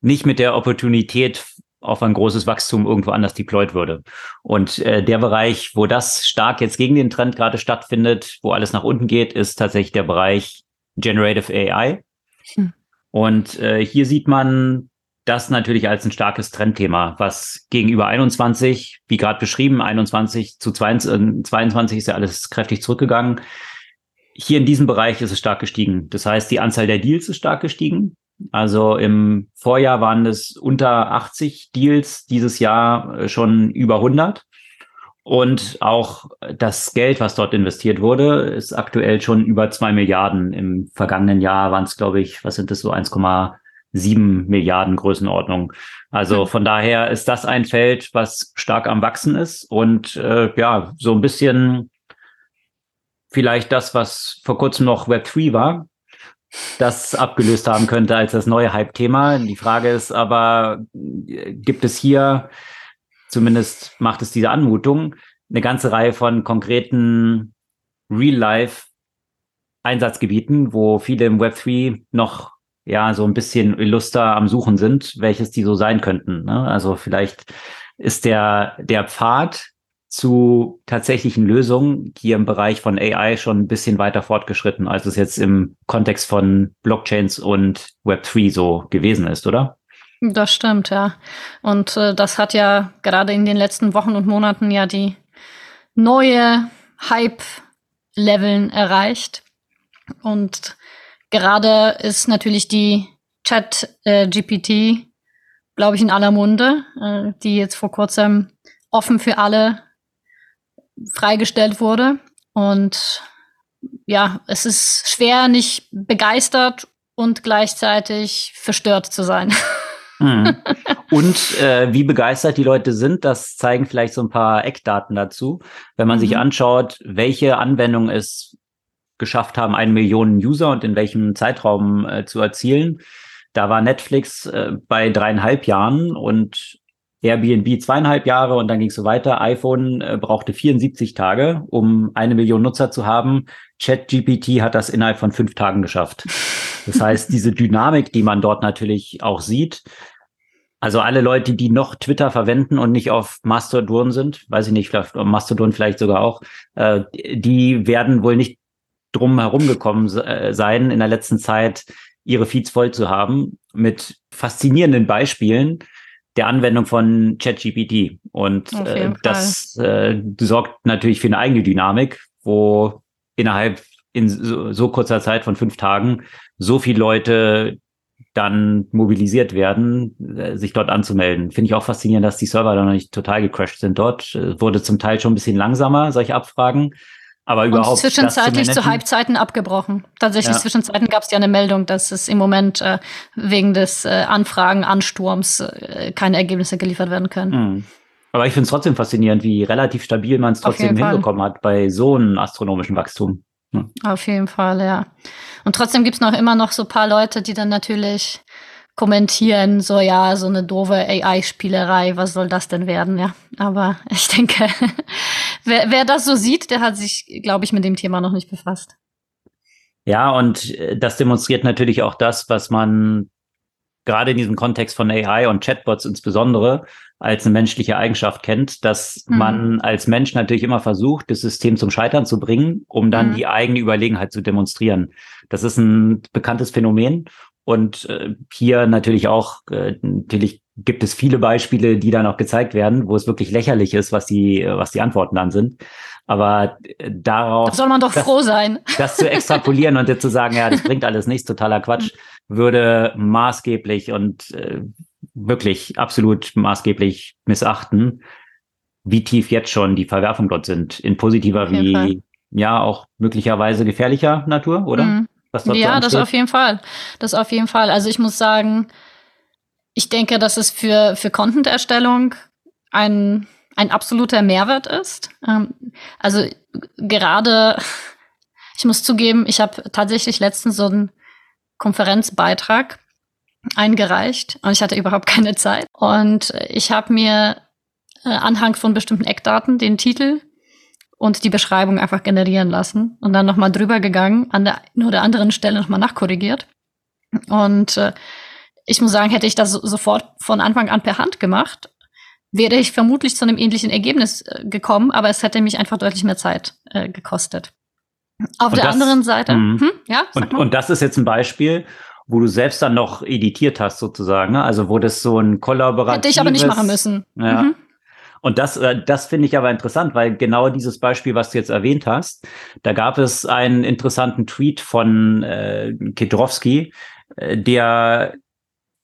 nicht mit der Opportunität auf ein großes Wachstum irgendwo anders deployed würde. Und äh, der Bereich, wo das stark jetzt gegen den Trend gerade stattfindet, wo alles nach unten geht, ist tatsächlich der Bereich Generative AI. Hm. Und äh, hier sieht man das natürlich als ein starkes Trendthema, was gegenüber 21, wie gerade beschrieben, 21 zu 22, 22 ist ja alles kräftig zurückgegangen. Hier in diesem Bereich ist es stark gestiegen. Das heißt, die Anzahl der Deals ist stark gestiegen. Also im Vorjahr waren es unter 80 Deals, dieses Jahr äh, schon über 100. Und auch das Geld, was dort investiert wurde, ist aktuell schon über zwei Milliarden. Im vergangenen Jahr waren es, glaube ich, was sind das so 1,7 Milliarden Größenordnung. Also hm. von daher ist das ein Feld, was stark am Wachsen ist und äh, ja, so ein bisschen vielleicht das, was vor kurzem noch Web3 war, das abgelöst haben könnte als das neue Hype-Thema. Die Frage ist aber, gibt es hier zumindest macht es diese Anmutung, eine ganze Reihe von konkreten Real-Life-Einsatzgebieten, wo viele im Web3 noch ja so ein bisschen illuster am Suchen sind, welches die so sein könnten. Ne? Also vielleicht ist der, der Pfad zu tatsächlichen Lösungen hier im Bereich von AI schon ein bisschen weiter fortgeschritten, als es jetzt im Kontext von Blockchains und Web3 so gewesen ist, oder? Das stimmt, ja. Und äh, das hat ja gerade in den letzten Wochen und Monaten ja die neue Hype-Leveln erreicht. Und gerade ist natürlich die Chat-GPT, äh, glaube ich, in aller Munde, äh, die jetzt vor kurzem offen für alle freigestellt wurde. Und ja, es ist schwer, nicht begeistert und gleichzeitig verstört zu sein. Mhm. Und äh, wie begeistert die Leute sind, das zeigen vielleicht so ein paar Eckdaten dazu. Wenn man mhm. sich anschaut, welche Anwendungen es geschafft haben, eine Million User und in welchem Zeitraum äh, zu erzielen. Da war Netflix äh, bei dreieinhalb Jahren und Airbnb zweieinhalb Jahre und dann ging es so weiter. iPhone äh, brauchte 74 Tage, um eine Million Nutzer zu haben. ChatGPT hat das innerhalb von fünf Tagen geschafft. Das heißt, diese Dynamik, die man dort natürlich auch sieht, also alle Leute, die noch Twitter verwenden und nicht auf Mastodon sind, weiß ich nicht, vielleicht Mastodon vielleicht sogar auch, äh, die werden wohl nicht drum herum gekommen äh, sein, in der letzten Zeit ihre Feeds voll zu haben mit faszinierenden Beispielen der Anwendung von ChatGPT. Und äh, das äh, sorgt natürlich für eine eigene Dynamik, wo innerhalb in so, so kurzer Zeit von fünf Tagen so viele Leute dann mobilisiert werden, äh, sich dort anzumelden. Finde ich auch faszinierend, dass die Server da noch nicht total gecrashed sind dort. Äh, wurde zum Teil schon ein bisschen langsamer, solche Abfragen. Aber überhaupt. Und zwischenzeitlich zu Halbzeiten abgebrochen. Tatsächlich ja. zwischenzeiten gab es ja eine Meldung, dass es im Moment äh, wegen des äh, Anfragen-Ansturms äh, keine Ergebnisse geliefert werden können. Mhm. Aber ich finde es trotzdem faszinierend, wie relativ stabil man es trotzdem hinbekommen hat bei so einem astronomischen Wachstum. Auf jeden Fall, ja. Und trotzdem gibt's noch immer noch so paar Leute, die dann natürlich kommentieren, so ja, so eine doofe AI-Spielerei, was soll das denn werden, ja. Aber ich denke, wer, wer das so sieht, der hat sich, glaube ich, mit dem Thema noch nicht befasst. Ja, und äh, das demonstriert natürlich auch das, was man gerade in diesem Kontext von AI und Chatbots insbesondere als eine menschliche Eigenschaft kennt, dass mhm. man als Mensch natürlich immer versucht, das System zum Scheitern zu bringen, um dann mhm. die eigene Überlegenheit zu demonstrieren. Das ist ein bekanntes Phänomen und äh, hier natürlich auch, äh, natürlich gibt es viele Beispiele, die dann auch gezeigt werden, wo es wirklich lächerlich ist, was die, was die Antworten dann sind. Aber äh, darauf. Da soll man doch das, froh sein. Das zu extrapolieren und dir zu sagen, ja, das bringt alles nichts, totaler Quatsch, würde maßgeblich und äh, wirklich absolut maßgeblich missachten, wie tief jetzt schon die Verwerfungen dort sind. In positiver wie, Fall. ja, auch möglicherweise gefährlicher Natur, oder? Mhm. ja, das auf jeden Fall. Das auf jeden Fall. Also ich muss sagen, ich denke, dass es für, für Content-Erstellung ein ein absoluter Mehrwert ist. Ähm, also gerade, ich muss zugeben, ich habe tatsächlich letztens so einen Konferenzbeitrag eingereicht und ich hatte überhaupt keine Zeit. Und ich habe mir äh, anhang von bestimmten Eckdaten den Titel und die Beschreibung einfach generieren lassen und dann nochmal drüber gegangen, an der einen oder anderen Stelle nochmal nachkorrigiert. Und äh, ich muss sagen, hätte ich das sofort von Anfang an per Hand gemacht, wäre ich vermutlich zu einem ähnlichen Ergebnis äh, gekommen, aber es hätte mich einfach deutlich mehr Zeit äh, gekostet. Auf und der das, anderen Seite, hm, ja. Und, und, das ist jetzt ein Beispiel, wo du selbst dann noch editiert hast, sozusagen. Ne? Also wo das so ein kollaboratives... Hätte ich aber nicht machen müssen. Ja. Mhm. Und das, äh, das finde ich aber interessant, weil genau dieses Beispiel, was du jetzt erwähnt hast, da gab es einen interessanten Tweet von äh, Kedrowski, äh, der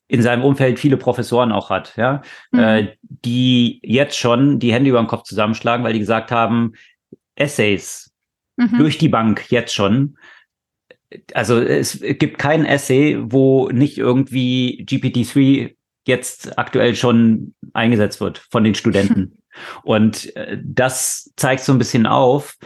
in seinem Umfeld viele Professoren auch hat, ja, mhm. äh, die jetzt schon die Hände über den Kopf zusammenschlagen, weil die gesagt haben, Essays mhm. durch die Bank jetzt schon. Also es gibt kein Essay, wo nicht irgendwie GPT-3 jetzt aktuell schon eingesetzt wird von den Studenten. Und äh, das zeigt so ein bisschen auf,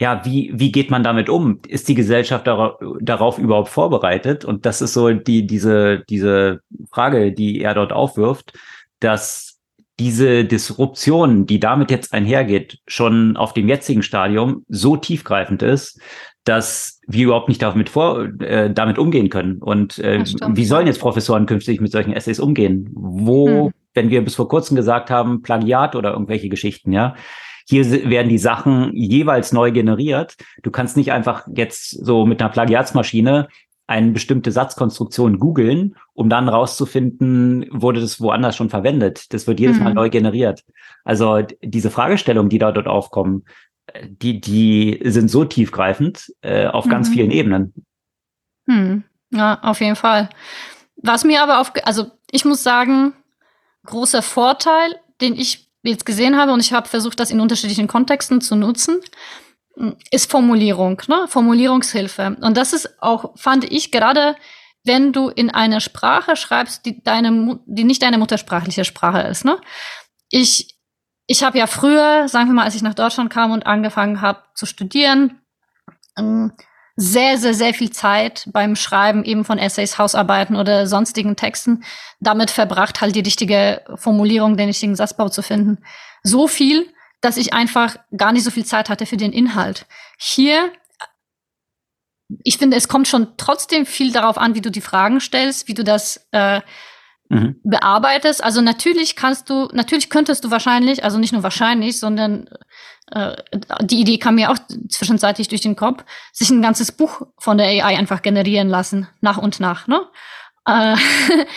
ja, wie, wie geht man damit um? Ist die Gesellschaft darauf, darauf überhaupt vorbereitet? Und das ist so die, diese, diese Frage, die er dort aufwirft, dass diese Disruption, die damit jetzt einhergeht, schon auf dem jetzigen Stadium so tiefgreifend ist, dass wir überhaupt nicht damit vor, äh, damit umgehen können. Und äh, wie sollen jetzt Professoren künftig mit solchen Essays umgehen? Wo, hm. wenn wir bis vor kurzem gesagt haben, Plagiat oder irgendwelche Geschichten, ja, hier werden die Sachen jeweils neu generiert. Du kannst nicht einfach jetzt so mit einer Plagiatsmaschine eine bestimmte Satzkonstruktion googeln, um dann rauszufinden, wurde das woanders schon verwendet. Das wird jedes Mal hm. neu generiert. Also diese Fragestellungen, die da dort aufkommen, die, die sind so tiefgreifend äh, auf mhm. ganz vielen Ebenen. Hm. Ja, auf jeden Fall. Was mir aber auf, also ich muss sagen, großer Vorteil, den ich jetzt gesehen habe, und ich habe versucht, das in unterschiedlichen Kontexten zu nutzen, ist Formulierung, ne? Formulierungshilfe. Und das ist auch, fand ich, gerade wenn du in einer Sprache schreibst, die deine, die nicht deine muttersprachliche Sprache ist, ne? Ich ich habe ja früher, sagen wir mal, als ich nach Deutschland kam und angefangen habe zu studieren, ähm, sehr, sehr, sehr viel Zeit beim Schreiben eben von Essays, Hausarbeiten oder sonstigen Texten damit verbracht, halt die richtige Formulierung, den richtigen Satzbau zu finden. So viel, dass ich einfach gar nicht so viel Zeit hatte für den Inhalt. Hier, ich finde, es kommt schon trotzdem viel darauf an, wie du die Fragen stellst, wie du das äh, mhm. bearbeitest. Also natürlich kannst du, natürlich könntest du wahrscheinlich, also nicht nur wahrscheinlich, sondern äh, die Idee kam mir auch zwischenzeitlich durch den Kopf, sich ein ganzes Buch von der AI einfach generieren lassen, nach und nach. Ne? Äh,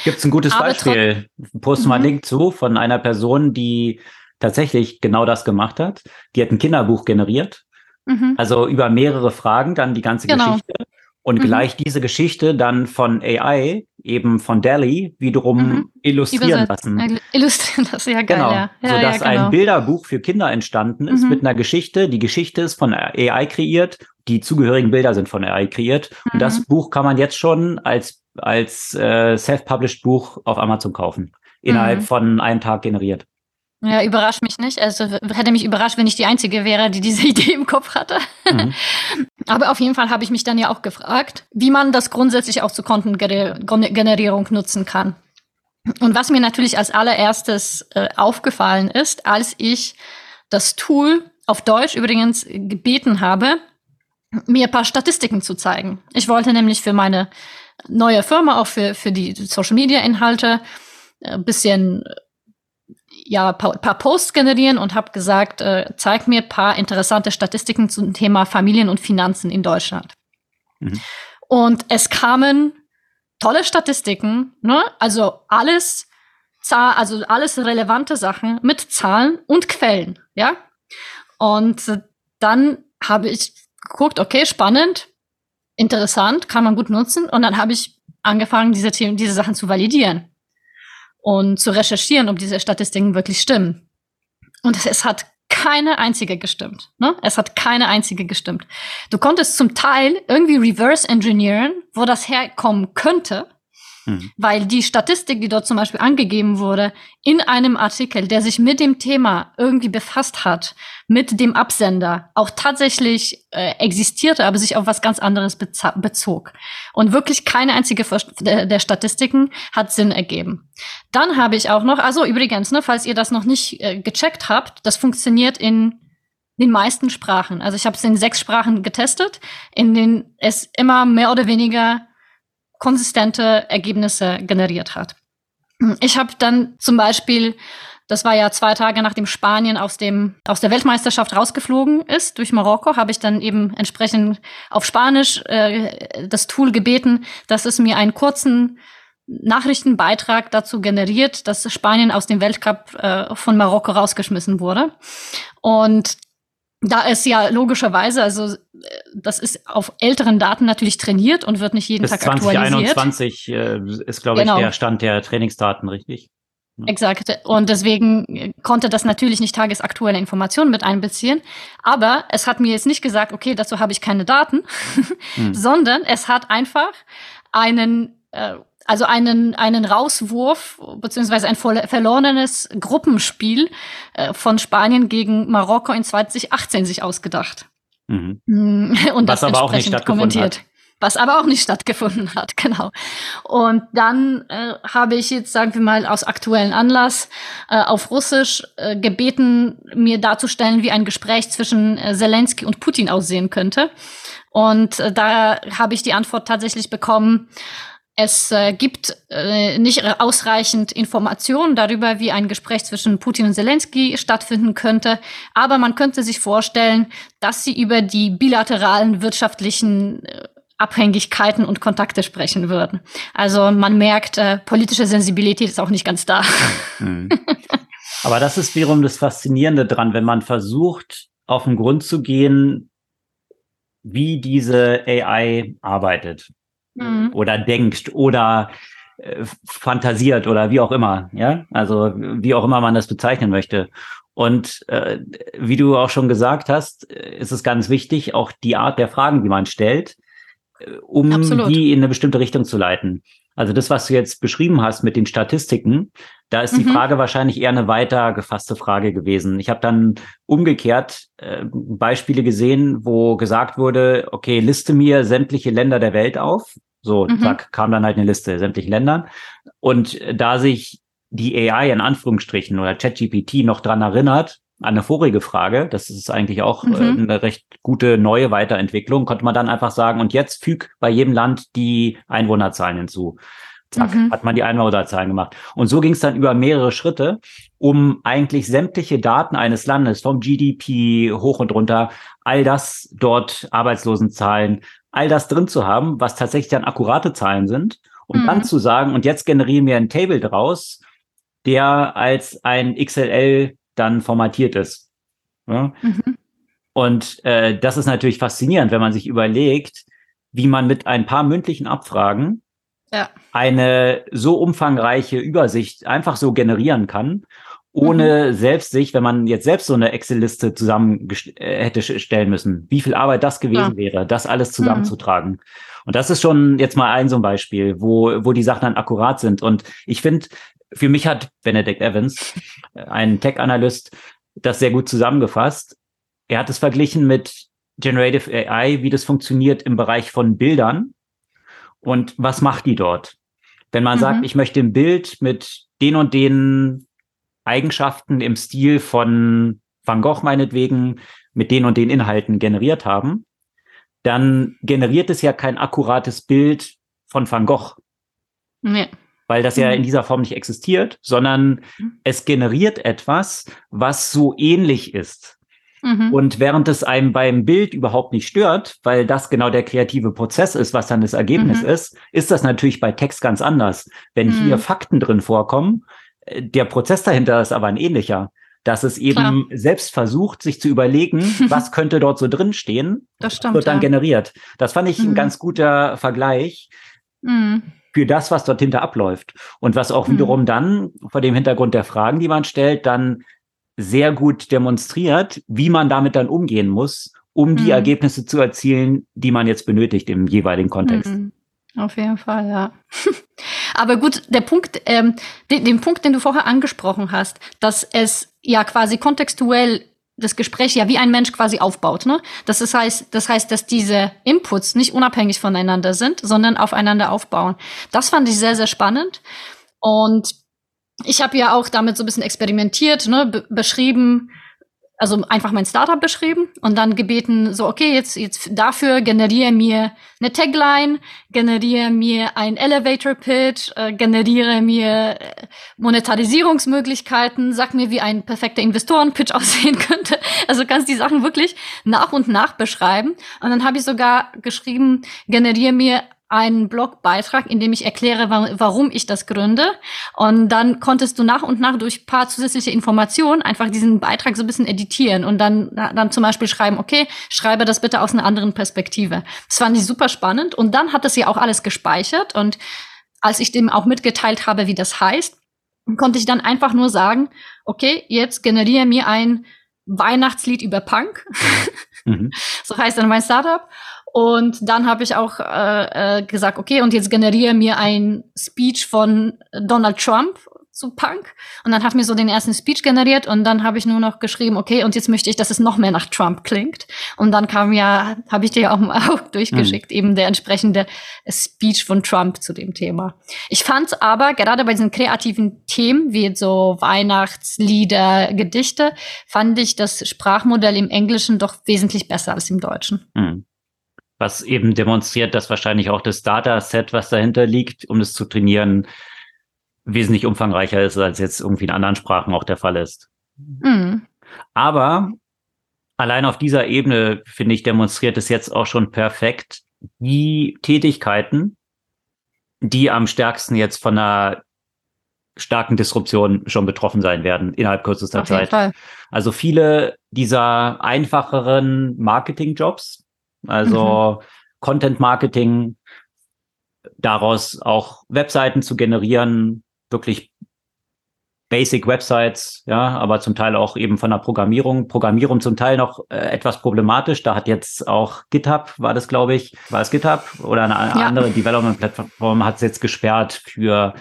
Gibt es ein gutes Beispiel? Post mal einen mhm. Link zu von einer Person, die tatsächlich genau das gemacht hat. Die hat ein Kinderbuch generiert. Mhm. Also über mehrere Fragen dann die ganze genau. Geschichte und mhm. gleich diese Geschichte dann von AI, eben von Delhi, wiederum mhm. illustrieren lassen. Illustrieren lassen, ja geil. Genau, ja. ja sodass ja, genau. ein Bilderbuch für Kinder entstanden ist mhm. mit einer Geschichte. Die Geschichte ist von AI kreiert, die zugehörigen Bilder sind von AI kreiert. Und das mhm. Buch kann man jetzt schon als, als äh, self-published Buch auf Amazon kaufen. Innerhalb mhm. von einem Tag generiert. Ja, überrascht mich nicht. Also hätte mich überrascht, wenn ich die Einzige wäre, die diese Idee im Kopf hatte. Mhm. Aber auf jeden Fall habe ich mich dann ja auch gefragt, wie man das grundsätzlich auch zur Kontengenerierung nutzen kann. Und was mir natürlich als allererstes äh, aufgefallen ist, als ich das Tool auf Deutsch übrigens gebeten habe, mir ein paar Statistiken zu zeigen. Ich wollte nämlich für meine neue Firma, auch für, für die Social Media Inhalte, ein äh, bisschen ja paar, paar Posts generieren und habe gesagt, äh, zeig mir paar interessante Statistiken zum Thema Familien und Finanzen in Deutschland. Mhm. Und es kamen tolle Statistiken, ne? Also alles also alles relevante Sachen mit Zahlen und Quellen, ja? Und dann habe ich geguckt, okay, spannend, interessant, kann man gut nutzen und dann habe ich angefangen, diese Themen, diese Sachen zu validieren und zu recherchieren, ob diese Statistiken wirklich stimmen. Und es, hat keine einzige gestimmt. Ne? Es hat keine einzige gestimmt. Du konntest zum Teil irgendwie reverse engineeren, wo das herkommen könnte. Mhm. Weil die Statistik, die dort zum Beispiel angegeben wurde, in einem Artikel, der sich mit dem Thema irgendwie befasst hat, mit dem Absender, auch tatsächlich äh, existierte, aber sich auf was ganz anderes bezog. Und wirklich keine einzige der, der Statistiken hat Sinn ergeben. Dann habe ich auch noch, also übrigens, ne, falls ihr das noch nicht äh, gecheckt habt, das funktioniert in den meisten Sprachen. Also ich habe es in sechs Sprachen getestet, in denen es immer mehr oder weniger konsistente Ergebnisse generiert hat. Ich habe dann zum Beispiel, das war ja zwei Tage nachdem Spanien aus, dem, aus der Weltmeisterschaft rausgeflogen ist durch Marokko, habe ich dann eben entsprechend auf Spanisch äh, das Tool gebeten, dass es mir einen kurzen Nachrichtenbeitrag dazu generiert, dass Spanien aus dem Weltcup äh, von Marokko rausgeschmissen wurde. Und da es ja logischerweise, also das ist auf älteren Daten natürlich trainiert und wird nicht jeden Bis Tag 2021 aktualisiert. äh, ist, glaube Genau. ich, der Stand der Trainingsdaten, richtig? Exakt. Und deswegen konnte das natürlich nicht tagesaktuelle Informationen mit einbeziehen. Aber es hat mir jetzt nicht gesagt, okay, dazu habe ich keine Daten, Hm. sondern es hat einfach einen, äh, also einen, einen Rauswurf beziehungsweise ein verlo- verlorenes Gruppenspiel äh, von Spanien gegen Marokko in 2018 sich ausgedacht. Mhm. Und Was das aber auch nicht stattgefunden kommentiert. Was aber auch nicht stattgefunden hat, genau. Und dann äh, habe ich jetzt, sagen wir mal, aus aktuellen Anlass äh, auf Russisch äh, gebeten, mir darzustellen, wie ein Gespräch zwischen äh, Zelensky und Putin aussehen könnte. Und äh, da habe ich die Antwort tatsächlich bekommen, es äh, gibt äh, nicht ausreichend Informationen darüber, wie ein Gespräch zwischen Putin und Zelensky stattfinden könnte. Aber man könnte sich vorstellen, dass sie über die bilateralen wirtschaftlichen äh, Abhängigkeiten und Kontakte sprechen würden. Also man merkt, äh, politische Sensibilität ist auch nicht ganz da. Mhm. Aber das ist wiederum das Faszinierende dran, wenn man versucht, auf den Grund zu gehen, wie diese AI arbeitet Mhm. oder denkt oder äh, fantasiert oder wie auch immer, ja, also wie auch immer man das bezeichnen möchte. Und äh, wie du auch schon gesagt hast, äh, ist es ganz wichtig, auch die Art der Fragen, die man stellt, um Absolut. die in eine bestimmte Richtung zu leiten. Also das, was du jetzt beschrieben hast mit den Statistiken, da ist die Mhm. Frage wahrscheinlich eher eine weiter gefasste Frage gewesen. Ich habe dann umgekehrt äh, Beispiele gesehen, wo gesagt wurde, okay, liste mir sämtliche Länder der Welt auf. So, Mhm. zack, kam dann halt eine Liste sämtlichen Ländern. Und äh, da sich die AI in Anführungsstrichen oder ChatGPT noch dran erinnert, an eine vorige Frage, das ist eigentlich auch äh, Mhm. eine recht gute neue Weiterentwicklung, konnte man dann einfach sagen, und jetzt füg bei jedem Land die Einwohnerzahlen hinzu. Zack, Mhm. hat man die Einwohnerzahlen gemacht. Und so ging es dann über mehrere Schritte, um eigentlich sämtliche Daten eines Landes, vom GDP hoch und runter, all das dort, Arbeitslosenzahlen, all das drin zu haben, was tatsächlich dann akkurate Zahlen sind, um Mhm. dann zu sagen, und jetzt generieren wir ein Table draus, der als ein XLL dann formatiert ist. Ja? Mhm. Und äh, das ist natürlich faszinierend, wenn man sich überlegt, wie man mit ein paar mündlichen Abfragen Ja. eine so umfangreiche Übersicht einfach so generieren kann, ohne selbst sich, wenn man jetzt selbst so eine Excel-Liste zusammen äh, hätte stellen müssen, wie viel Arbeit das gewesen Ja. wäre, das alles zusammenzutragen. Und das ist schon jetzt mal ein so ein Beispiel, wo, wo die Sachen dann akkurat sind. Und ich finde, für mich hat Benedict Evans, äh, ein Tech-Analyst, das sehr gut zusammengefasst. Er hat es verglichen mit Generative AI, wie das funktioniert im Bereich von Bildern und was macht die dort. Wenn man Mhm. sagt, ich möchte ein Bild mit den und den Eigenschaften im Stil von Van Gogh meinetwegen, mit den und den Inhalten generiert haben, dann generiert es ja kein akkurates Bild von Van Gogh, Nee. Weil das ja Mhm. in dieser Form nicht existiert, sondern Mhm. es generiert etwas, was so ähnlich ist. Mhm. Und während es einem beim Bild überhaupt nicht stört, weil das genau der kreative Prozess ist, was dann das Ergebnis Mhm. ist, ist das natürlich bei Text ganz anders. Wenn Mhm. hier Fakten drin vorkommen, äh, der Prozess dahinter ist aber ein ähnlicher, dass es eben selbst versucht, sich zu überlegen, was könnte dort so drin stehen, Das stimmt. wird dann ja. generiert. Das fand ich ein Mhm. ganz guter Vergleich Mhm. Für das, was dort hinter abläuft. Und was auch Mhm. wiederum dann vor dem Hintergrund der Fragen, die man stellt, dann sehr gut demonstriert, wie man damit dann umgehen muss, um die Mhm. Ergebnisse zu erzielen, die man jetzt benötigt im jeweiligen Kontext. Mhm. Auf jeden Fall, ja. Aber gut, der Punkt, ähm, den, den Punkt, den du vorher angesprochen hast, dass es ja quasi kontextuell das Gespräch ja wie ein Mensch quasi aufbaut, ne? Das ist heißt, das heißt, dass diese Inputs nicht unabhängig voneinander sind, sondern aufeinander aufbauen. Das fand ich sehr, sehr spannend. Und ich habe ja auch damit so ein bisschen experimentiert, ne? Be beschrieben, also einfach mein Startup beschrieben und dann gebeten, so, okay, jetzt, jetzt dafür generiere mir eine Tagline, generiere mir ein Elevator Pitch, äh, generiere mir äh, Monetarisierungsmöglichkeiten, sag mir, wie ein perfekter Investorenpitch aussehen könnte. Also kannst die Sachen wirklich nach und nach beschreiben. Und dann habe ich sogar geschrieben, generiere mir einen Blogbeitrag, in dem ich erkläre, warum ich das gründe. Und dann konntest du nach und nach durch paar zusätzliche Informationen einfach diesen Beitrag so ein bisschen editieren und dann, dann zum Beispiel schreiben, okay, schreibe das bitte aus einer anderen Perspektive. Das fand ich super spannend. Und dann hat das ja auch alles gespeichert. Und als ich dem auch mitgeteilt habe, wie das heißt, konnte ich dann einfach nur sagen, okay, jetzt generiere mir ein Weihnachtslied über Punk. Mhm. so heißt dann mein Startup. Und dann habe ich auch äh, äh, gesagt, okay, und jetzt generiere mir ein Speech von Donald Trump zu Punk. Und dann hat mir so den ersten Speech generiert und dann habe ich nur noch geschrieben, okay, und jetzt möchte ich, dass es noch mehr nach Trump klingt. Und dann kam ja, habe ich dir ja auch, auch durchgeschickt, mhm. eben der entsprechende Speech von Trump zu dem Thema. Ich fand aber gerade bei diesen kreativen Themen, wie so Weihnachtslieder, Gedichte, fand ich das Sprachmodell im Englischen doch wesentlich besser als im Deutschen. Mhm was eben demonstriert, dass wahrscheinlich auch das Dataset, was dahinter liegt, um es zu trainieren, wesentlich umfangreicher ist, als jetzt irgendwie in anderen Sprachen auch der Fall ist. Mhm. Aber allein auf dieser Ebene, finde ich, demonstriert es jetzt auch schon perfekt die Tätigkeiten, die am stärksten jetzt von einer starken Disruption schon betroffen sein werden innerhalb kürzester Zeit. Fall. Also viele dieser einfacheren Marketingjobs, also mhm. Content Marketing, daraus auch Webseiten zu generieren, wirklich Basic Websites, ja, aber zum Teil auch eben von der Programmierung. Programmierung zum Teil noch äh, etwas problematisch. Da hat jetzt auch GitHub, war das, glaube ich, war es GitHub oder eine ja. andere Development-Plattform hat es jetzt gesperrt für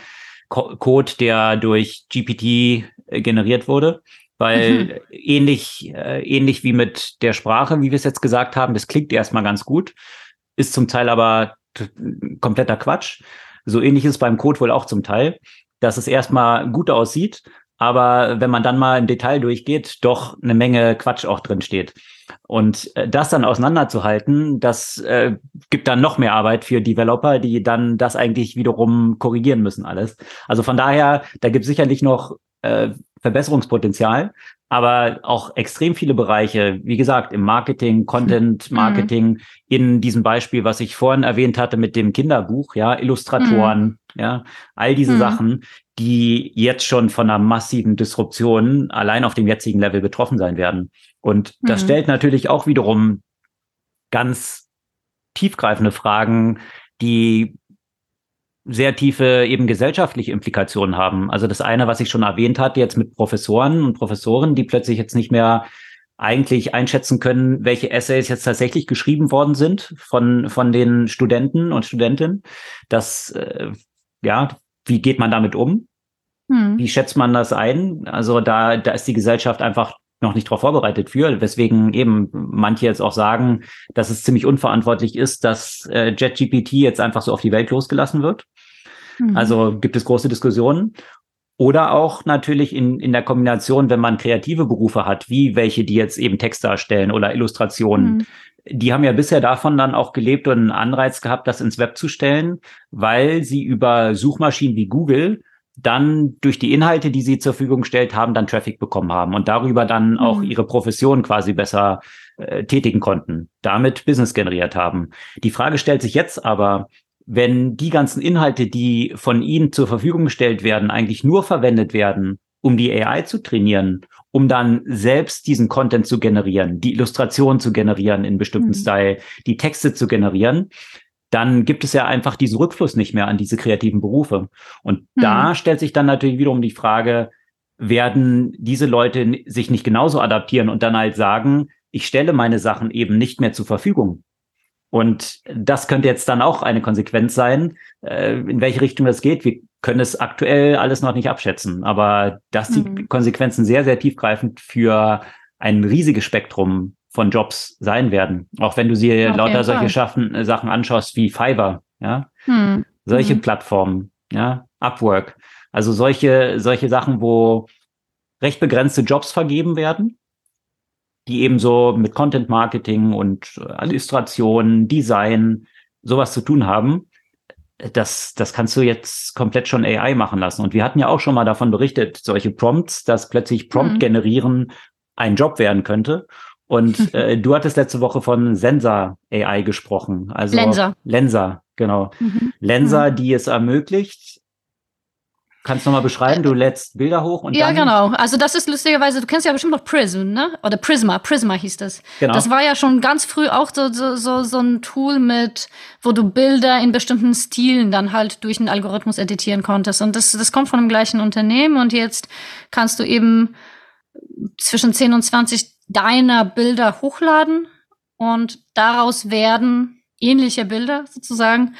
Co Code, der durch GPT äh, generiert wurde weil mhm. ähnlich, äh, ähnlich wie mit der Sprache, wie wir es jetzt gesagt haben, das klingt erstmal ganz gut, ist zum Teil aber kompletter Quatsch. So ähnlich ist es beim Code wohl auch zum Teil, dass es erstmal gut aussieht, aber wenn man dann mal im Detail durchgeht, doch eine Menge Quatsch auch drin steht. Und äh, das dann auseinanderzuhalten, das äh, gibt dann noch mehr Arbeit für Developer, die dann das eigentlich wiederum korrigieren müssen alles. Also von daher, da gibt es sicherlich noch äh, Verbesserungspotenzial, aber auch extrem viele Bereiche, wie gesagt, im Marketing, Content mhm. Marketing, mhm. in diesem Beispiel, was ich vorhin erwähnt hatte mit dem Kinderbuch, ja, Illustratoren, mhm. ja, all diese mhm. Sachen, die jetzt schon von einer massiven Disruption allein auf dem jetzigen Level betroffen sein werden. Und das mhm. stellt natürlich auch wiederum ganz tiefgreifende Fragen, die sehr tiefe eben gesellschaftliche Implikationen haben. Also das eine, was ich schon erwähnt hatte, jetzt mit Professoren und Professoren, die plötzlich jetzt nicht mehr eigentlich einschätzen können, welche Essays jetzt tatsächlich geschrieben worden sind von, von den Studenten und Studentinnen. Das, äh, ja, wie geht man damit um? Hm. Wie schätzt man das ein? Also da, da ist die Gesellschaft einfach noch nicht darauf vorbereitet für, weswegen eben manche jetzt auch sagen, dass es ziemlich unverantwortlich ist, dass äh, JetGPT jetzt einfach so auf die Welt losgelassen wird. Mhm. Also gibt es große Diskussionen. Oder auch natürlich in, in der Kombination, wenn man kreative Berufe hat, wie welche, die jetzt eben Text darstellen oder Illustrationen. Mhm. Die haben ja bisher davon dann auch gelebt und einen Anreiz gehabt, das ins Web zu stellen, weil sie über Suchmaschinen wie Google dann durch die Inhalte, die sie zur Verfügung gestellt haben, dann Traffic bekommen haben und darüber dann mhm. auch ihre Profession quasi besser äh, tätigen konnten, damit Business generiert haben. Die Frage stellt sich jetzt aber, wenn die ganzen Inhalte, die von Ihnen zur Verfügung gestellt werden, eigentlich nur verwendet werden, um die AI zu trainieren, um dann selbst diesen Content zu generieren, die Illustrationen zu generieren in bestimmten mhm. Style, die Texte zu generieren, dann gibt es ja einfach diesen Rückfluss nicht mehr an diese kreativen Berufe. Und mhm. da stellt sich dann natürlich wiederum die Frage, werden diese Leute sich nicht genauso adaptieren und dann halt sagen, ich stelle meine Sachen eben nicht mehr zur Verfügung. Und das könnte jetzt dann auch eine Konsequenz sein, äh, in welche Richtung das geht. Wir können es aktuell alles noch nicht abschätzen, aber dass die mhm. Konsequenzen sehr, sehr tiefgreifend für ein riesiges Spektrum von Jobs sein werden. Auch wenn du sie Auf lauter solche Schaffen, äh, Sachen anschaust wie Fiverr, ja, mhm. solche mhm. Plattformen, ja, Upwork. Also solche, solche Sachen, wo recht begrenzte Jobs vergeben werden die eben so mit Content Marketing und äh, Illustration, Design, sowas zu tun haben. Das, das kannst du jetzt komplett schon AI machen lassen. Und wir hatten ja auch schon mal davon berichtet, solche Prompts, dass plötzlich Prompt mhm. generieren ein Job werden könnte. Und äh, du hattest letzte Woche von Sensor AI gesprochen. Also Lenser. Lenser. genau. Mhm. Lenser, mhm. die es ermöglicht, Kannst du nochmal beschreiben? Du lädst Bilder hoch und Ja, dann genau. Also das ist lustigerweise, du kennst ja bestimmt noch Prism, ne? Oder Prisma, Prisma hieß das. Genau. Das war ja schon ganz früh auch so, so, so, so ein Tool mit, wo du Bilder in bestimmten Stilen dann halt durch einen Algorithmus editieren konntest. Und das, das kommt von dem gleichen Unternehmen und jetzt kannst du eben zwischen 10 und 20 deiner Bilder hochladen und daraus werden ähnliche Bilder sozusagen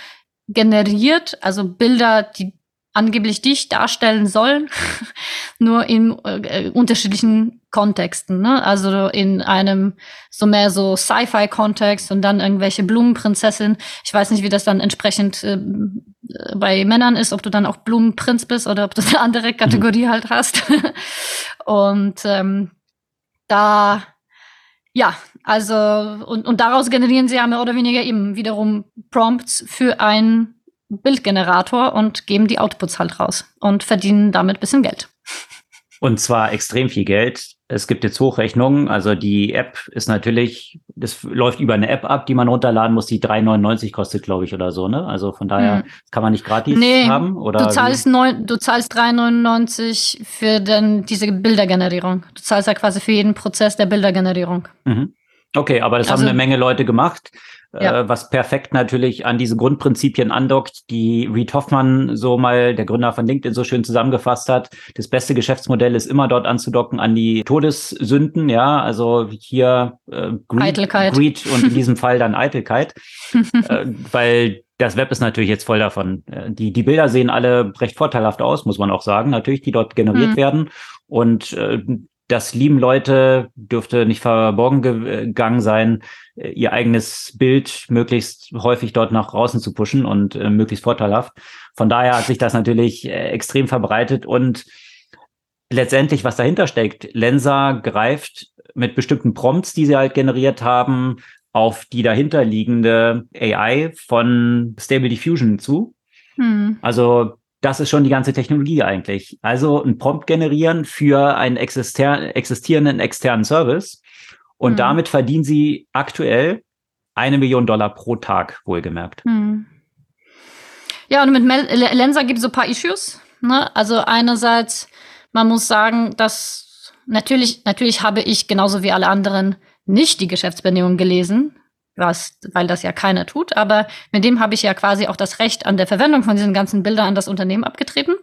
generiert, also Bilder, die angeblich dich darstellen sollen, nur in äh, unterschiedlichen Kontexten. Ne? Also in einem so mehr so Sci-Fi-Kontext und dann irgendwelche Blumenprinzessin. Ich weiß nicht, wie das dann entsprechend äh, bei Männern ist, ob du dann auch Blumenprinz bist oder ob du eine andere Kategorie mhm. halt hast. und ähm, da ja, also und, und daraus generieren sie ja mehr oder weniger eben wiederum Prompts für ein Bildgenerator und geben die Outputs halt raus und verdienen damit bisschen Geld. Und zwar extrem viel Geld. Es gibt jetzt Hochrechnungen. Also die App ist natürlich, das läuft über eine App ab, die man runterladen muss, die 3,99 kostet, glaube ich, oder so. Ne? Also von daher hm. kann man nicht gratis nee, haben. Oder du zahlst, neun, du zahlst 3,99 für den, diese Bildergenerierung. Du zahlst ja quasi für jeden Prozess der Bildergenerierung. Mhm. Okay, aber das also, haben eine Menge Leute gemacht ja. äh, was perfekt natürlich an diese Grundprinzipien andockt, die Reed Hoffmann so mal, der Gründer von LinkedIn, so schön zusammengefasst hat. Das beste Geschäftsmodell ist immer dort anzudocken an die Todessünden, ja, also hier äh, Greed, Eitelkeit. Greed und in diesem Fall dann Eitelkeit, äh, weil das Web ist natürlich jetzt voll davon. Äh, die, die Bilder sehen alle recht vorteilhaft aus, muss man auch sagen, natürlich, die dort generiert mhm. werden. Und äh, das lieben Leute, dürfte nicht verborgen gegangen sein, äh, ihr eigenes Bild möglichst häufig dort nach draußen zu pushen und äh, möglichst vorteilhaft. Von daher hat sich das natürlich äh, extrem verbreitet und letztendlich, was dahinter steckt, Lensa greift mit bestimmten Prompts, die sie halt generiert haben, auf die dahinterliegende AI von Stable Diffusion zu. Hm. Also das ist schon die ganze Technologie eigentlich. Also ein Prompt generieren für einen existierenden externen Service. Und mhm. damit verdienen sie aktuell eine Million Dollar pro Tag, wohlgemerkt. Mhm. Ja, und mit Mel Lensa gibt es so ein paar Issues. Ne? Also einerseits, man muss sagen, dass natürlich, natürlich habe ich genauso wie alle anderen nicht die Geschäftsbedingungen gelesen was, weil das ja keiner tut. Aber mit dem habe ich ja quasi auch das Recht an der Verwendung von diesen ganzen Bildern an das Unternehmen abgetreten.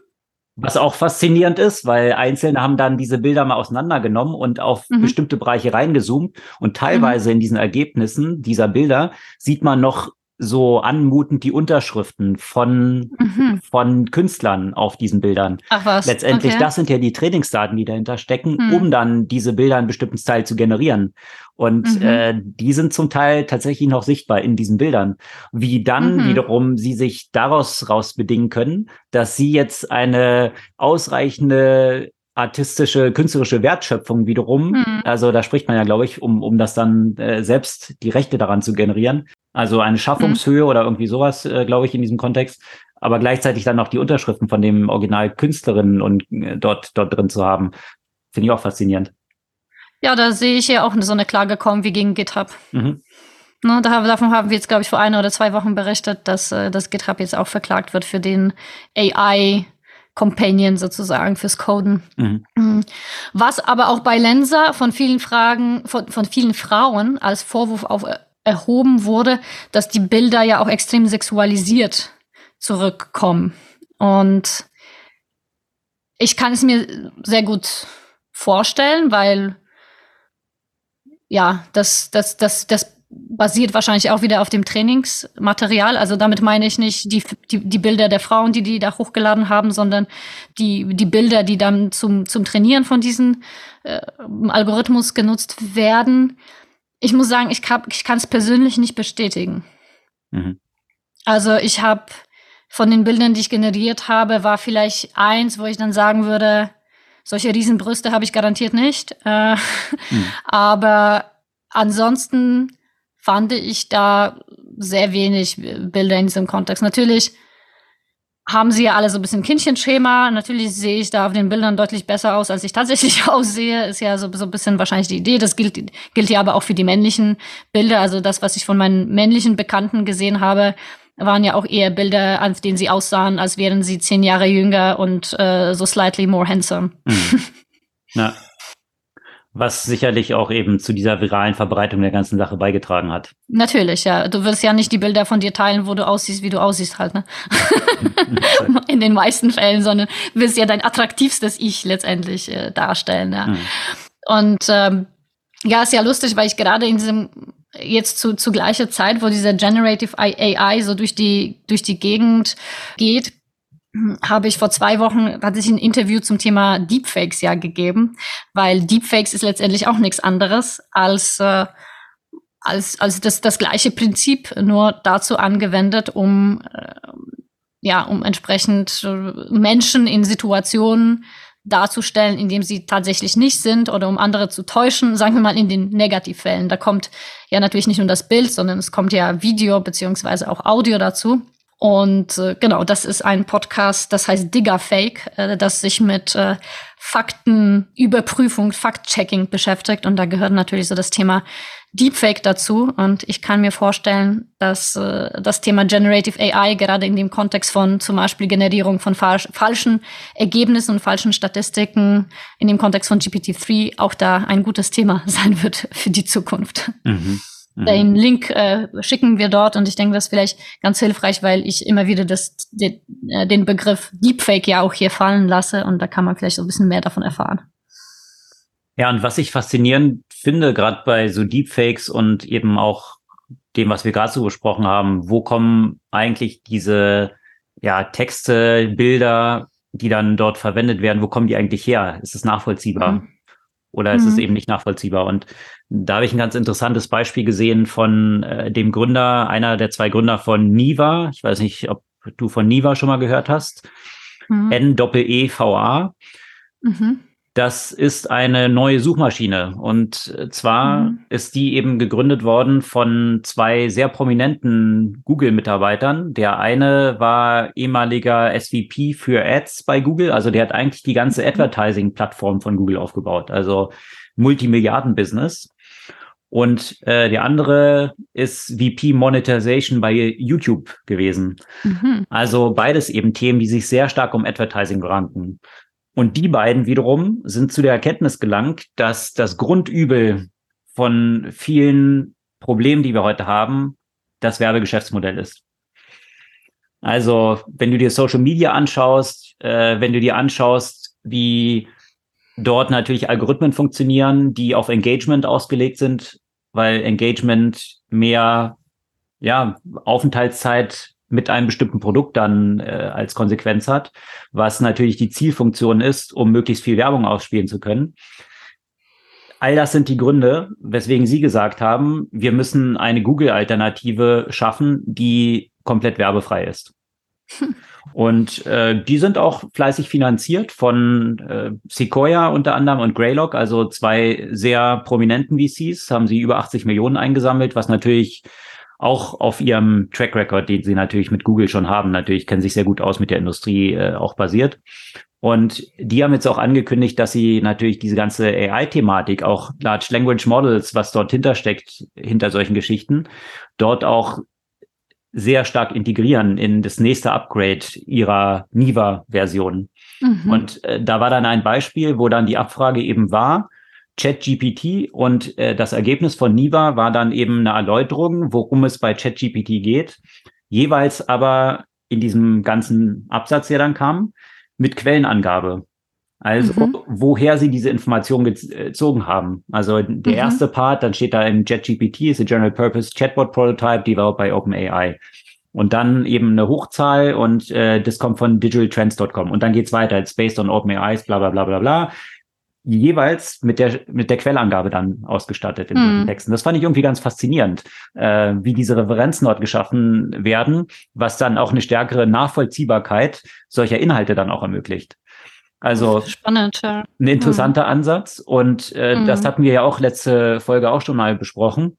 Was auch faszinierend ist, weil Einzelne haben dann diese Bilder mal auseinandergenommen und auf mhm. bestimmte Bereiche reingezoomt. Und teilweise mhm. in diesen Ergebnissen dieser Bilder sieht man noch so anmutend die Unterschriften von, mhm. von Künstlern auf diesen Bildern. Ach was. Letztendlich, okay. das sind ja die Trainingsdaten, die dahinter stecken, mhm. um dann diese Bilder in bestimmten Style zu generieren. Und mhm. äh, die sind zum Teil tatsächlich noch sichtbar in diesen Bildern. Wie dann mhm. wiederum sie sich daraus raus bedingen können, dass sie jetzt eine ausreichende artistische, künstlerische Wertschöpfung wiederum. Mhm. Also da spricht man ja, glaube ich, um, um das dann äh, selbst die Rechte daran zu generieren. Also eine Schaffungshöhe mhm. oder irgendwie sowas, äh, glaube ich, in diesem Kontext. Aber gleichzeitig dann noch die Unterschriften von dem Original Künstlerinnen und äh, dort, dort drin zu haben. Finde ich auch faszinierend. Ja, da sehe ich ja auch so eine Klage kommen wie gegen GitHub. Mhm. Ne, da, davon haben wir jetzt, glaube ich, vor einer oder zwei Wochen berichtet, dass, äh, dass GitHub jetzt auch verklagt wird für den AI Companion sozusagen fürs Coden. Mhm. mhm. Was aber auch bei Lensa von vielen Fragen, von, von vielen Frauen als Vorwurf auf, äh, erhoben wurde, dass die Bilder ja auch extrem sexualisiert zurückkommen. Und ich kann es mir sehr gut vorstellen, weil ja, das, das, das, das basiert wahrscheinlich auch wieder auf dem Trainingsmaterial. Also damit meine ich nicht die, die, die Bilder der Frauen, die die da hochgeladen haben, sondern die, die Bilder, die dann zum, zum Trainieren von diesem äh, Algorithmus genutzt werden. Ich muss sagen, ich, ich kann es persönlich nicht bestätigen. Mhm. Also ich habe von den Bildern, die ich generiert habe, war vielleicht eins, wo ich dann sagen würde, solche Riesenbrüste habe ich garantiert nicht. Äh, mhm. Aber ansonsten fand ich da sehr wenig Bilder in diesem Kontext. Natürlich haben sie ja alle so ein bisschen Kindchenschema. Natürlich sehe ich da auf den Bildern deutlich besser aus, als ich tatsächlich aussehe. Ist ja so, so ein bisschen wahrscheinlich die Idee. Das gilt, gilt ja aber auch für die männlichen Bilder. Also das, was ich von meinen männlichen Bekannten gesehen habe, waren ja auch eher Bilder, an denen sie aussahen, als wären sie zehn Jahre jünger und äh, so slightly more handsome. Mhm. Ja. Was sicherlich auch eben zu dieser viralen Verbreitung der ganzen Sache beigetragen hat. Natürlich, ja. Du wirst ja nicht die Bilder von dir teilen, wo du aussiehst, wie du aussiehst halt, ne? In den meisten Fällen, sondern willst ja dein attraktivstes Ich letztendlich äh, darstellen, ja. Mhm. Und ähm, ja, ist ja lustig, weil ich gerade in diesem jetzt zu, zu gleicher Zeit, wo dieser Generative AI so durch die, durch die Gegend geht, habe ich vor zwei Wochen, hatte ich ein Interview zum Thema Deepfakes ja gegeben, weil Deepfakes ist letztendlich auch nichts anderes als, äh, als, als das, das gleiche Prinzip, nur dazu angewendet, um, äh, ja, um entsprechend äh, Menschen in Situationen darzustellen, indem sie tatsächlich nicht sind oder um andere zu täuschen, sagen wir mal in den Negativfällen. Da kommt ja natürlich nicht nur das Bild, sondern es kommt ja Video beziehungsweise auch Audio dazu. Und äh, genau, das ist ein Podcast, das heißt Digger Fake, äh, das sich mit äh, Faktenüberprüfung, Fact-Checking beschäftigt. Und da gehört natürlich so das Thema Deepfake dazu. Und ich kann mir vorstellen, dass äh, das Thema Generative AI gerade in dem Kontext von zum Beispiel Generierung von falsch, falschen Ergebnissen und falschen Statistiken, in dem Kontext von GPT-3 auch da ein gutes Thema sein wird für die Zukunft. Mhm. Mhm. Den Link äh, schicken wir dort und ich denke, das ist vielleicht ganz hilfreich, weil ich immer wieder das, den, äh, den Begriff Deepfake ja auch hier fallen lasse und da kann man vielleicht so ein bisschen mehr davon erfahren. Ja, und was ich faszinierend finde, gerade bei so Deepfakes und eben auch dem, was wir gerade so besprochen haben, wo kommen eigentlich diese ja, Texte, Bilder, die dann dort verwendet werden, wo kommen die eigentlich her? Ist es nachvollziehbar? Mhm. Oder ist mhm. es eben nicht nachvollziehbar? Und da habe ich ein ganz interessantes Beispiel gesehen von äh, dem Gründer, einer der zwei Gründer von Niva. Ich weiß nicht, ob du von Niva schon mal gehört hast. Mhm. N-E-E-V-A. Mhm. Das ist eine neue Suchmaschine. Und zwar mhm. ist die eben gegründet worden von zwei sehr prominenten Google-Mitarbeitern. Der eine war ehemaliger SVP für Ads bei Google. Also der hat eigentlich die ganze mhm. Advertising-Plattform von Google aufgebaut. Also Multimilliarden-Business. Und äh, der andere ist VP Monetization bei YouTube gewesen. Mhm. Also beides eben Themen, die sich sehr stark um Advertising ranken. Und die beiden wiederum sind zu der Erkenntnis gelangt, dass das Grundübel von vielen Problemen, die wir heute haben, das Werbegeschäftsmodell ist. Also, wenn du dir Social Media anschaust, äh, wenn du dir anschaust, wie dort natürlich Algorithmen funktionieren, die auf Engagement ausgelegt sind, weil Engagement mehr ja, Aufenthaltszeit mit einem bestimmten Produkt dann äh, als Konsequenz hat, was natürlich die Zielfunktion ist, um möglichst viel Werbung ausspielen zu können. All das sind die Gründe, weswegen Sie gesagt haben, wir müssen eine Google-Alternative schaffen, die komplett werbefrei ist. Hm. Und äh, die sind auch fleißig finanziert von äh, Sequoia unter anderem und Greylock, also zwei sehr prominenten VCs, haben sie über 80 Millionen eingesammelt, was natürlich auch auf ihrem Track Record, den sie natürlich mit Google schon haben, natürlich kennen sich sehr gut aus mit der Industrie, äh, auch basiert. Und die haben jetzt auch angekündigt, dass sie natürlich diese ganze AI-Thematik, auch Large Language Models, was dort hintersteckt, hinter solchen Geschichten, dort auch sehr stark integrieren in das nächste Upgrade ihrer Niva-Version. Mhm. Und äh, da war dann ein Beispiel, wo dann die Abfrage eben war, ChatGPT und äh, das Ergebnis von Niva war dann eben eine Erläuterung, worum es bei ChatGPT geht, jeweils aber in diesem ganzen Absatz, der dann kam, mit Quellenangabe. Also, mhm. woher sie diese Information gezogen haben. Also, der mhm. erste Part, dann steht da im JetGPT, ist a General Purpose Chatbot Prototype developed by OpenAI. Und dann eben eine Hochzahl und äh, das kommt von digitaltrends.com. Und dann geht's weiter, it's based on OpenAI's, bla bla bla bla bla. Jeweils mit der, mit der Quellangabe dann ausgestattet in mhm. Texten. Das fand ich irgendwie ganz faszinierend, äh, wie diese Referenzen dort geschaffen werden, was dann auch eine stärkere Nachvollziehbarkeit solcher Inhalte dann auch ermöglicht. Also spannend, ja. ein interessanter mhm. Ansatz. Und äh, mhm. das hatten wir ja auch letzte Folge auch schon mal besprochen,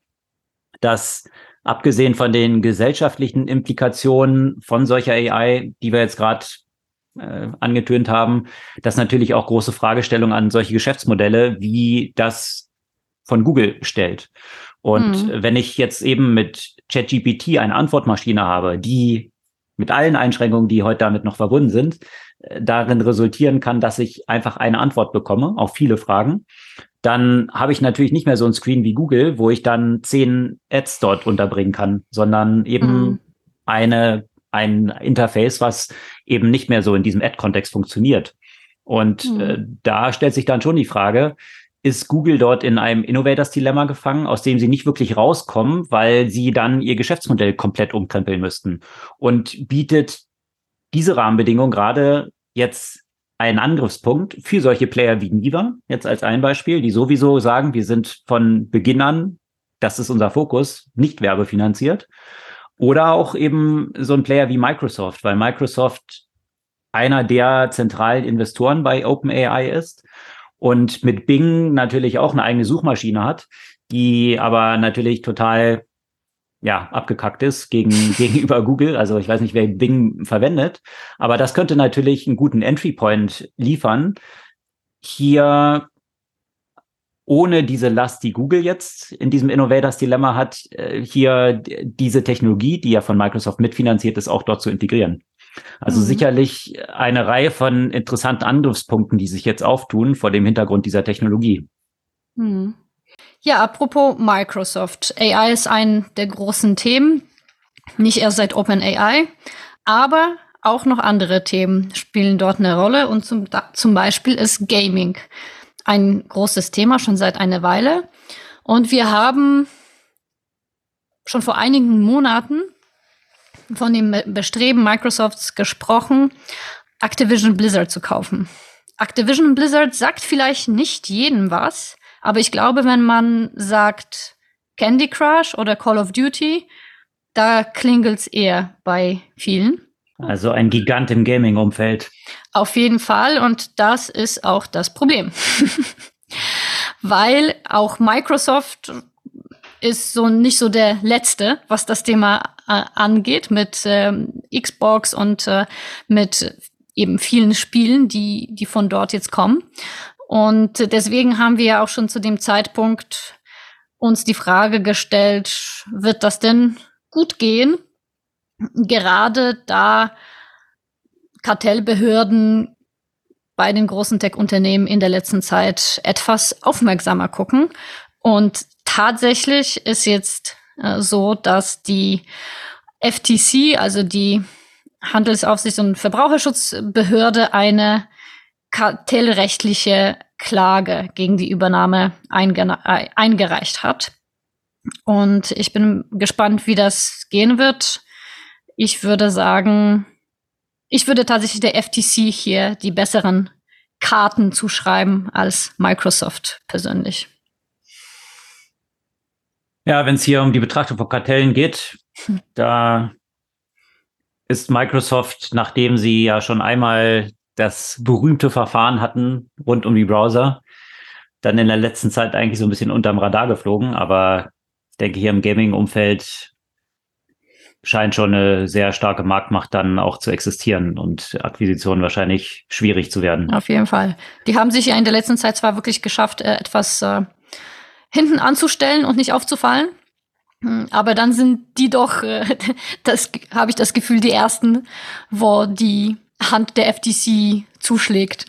dass abgesehen von den gesellschaftlichen Implikationen von solcher AI, die wir jetzt gerade äh, angetönt haben, dass natürlich auch große Fragestellungen an solche Geschäftsmodelle, wie das von Google stellt. Und mhm. wenn ich jetzt eben mit ChatGPT eine Antwortmaschine habe, die mit allen Einschränkungen, die heute damit noch verbunden sind, äh, darin resultieren kann, dass ich einfach eine Antwort bekomme auf viele Fragen, dann habe ich natürlich nicht mehr so ein Screen wie Google, wo ich dann zehn Ads dort unterbringen kann, sondern eben mhm. eine, ein Interface, was eben nicht mehr so in diesem Ad-Kontext funktioniert. Und mhm. äh, da stellt sich dann schon die Frage, ist Google dort in einem Innovators-Dilemma gefangen, aus dem sie nicht wirklich rauskommen, weil sie dann ihr Geschäftsmodell komplett umkrempeln müssten und bietet diese Rahmenbedingungen gerade jetzt einen Angriffspunkt für solche Player wie Niva, jetzt als ein Beispiel, die sowieso sagen, wir sind von Beginn an, das ist unser Fokus, nicht werbefinanziert. Oder auch eben so ein Player wie Microsoft, weil Microsoft einer der zentralen Investoren bei OpenAI ist und mit Bing natürlich auch eine eigene Suchmaschine hat, die aber natürlich total ja, abgekackt ist gegen, gegenüber Google. Also ich weiß nicht, wer Bing verwendet, aber das könnte natürlich einen guten Entry Point liefern. Hier ohne diese Last, die Google jetzt in diesem Innovators Dilemma hat, äh, hier diese Technologie, die ja von Microsoft mitfinanziert ist, auch dort zu integrieren. Also mhm. sicherlich eine Reihe von interessanten Angriffspunkten, die sich jetzt auftun vor dem Hintergrund dieser Technologie. Mhm. Ja, apropos Microsoft. AI ist ein der großen Themen, nicht erst seit OpenAI, aber auch noch andere Themen spielen dort eine Rolle und zum, zum Beispiel ist Gaming ein großes Thema schon seit einer Weile. Und wir haben schon vor einigen Monaten von dem Bestreben Microsofts gesprochen, Activision Blizzard zu kaufen. Activision Blizzard sagt vielleicht nicht jedem was, aber ich glaube, wenn man sagt Candy Crush oder Call of Duty, da klingelt's eher bei vielen. Also ein Gigant im Gaming-Umfeld. Auf jeden Fall. Und das ist auch das Problem. Weil auch Microsoft ist so nicht so der letzte, was das Thema äh, angeht, mit ähm, Xbox und äh, mit eben vielen Spielen, die, die von dort jetzt kommen. Und deswegen haben wir ja auch schon zu dem Zeitpunkt uns die Frage gestellt, wird das denn gut gehen? Gerade da Kartellbehörden bei den großen Tech-Unternehmen in der letzten Zeit etwas aufmerksamer gucken. Und tatsächlich ist jetzt äh, so, dass die FTC, also die Handelsaufsicht und Verbraucherschutzbehörde, eine kartellrechtliche Klage gegen die Übernahme äh, eingereicht hat. Und ich bin gespannt, wie das gehen wird. Ich würde sagen, ich würde tatsächlich der FTC hier die besseren Karten zuschreiben als Microsoft persönlich. Ja, wenn es hier um die Betrachtung von Kartellen geht, hm. da ist Microsoft, nachdem sie ja schon einmal das berühmte Verfahren hatten rund um die Browser. Dann in der letzten Zeit eigentlich so ein bisschen unterm Radar geflogen, aber ich denke, hier im Gaming-Umfeld scheint schon eine sehr starke Marktmacht dann auch zu existieren und Akquisitionen wahrscheinlich schwierig zu werden. Auf jeden Fall. Die haben sich ja in der letzten Zeit zwar wirklich geschafft, äh, etwas äh, hinten anzustellen und nicht aufzufallen. Hm, aber dann sind die doch, äh, das habe ich das Gefühl, die ersten, wo die Hand der FTC zuschlägt.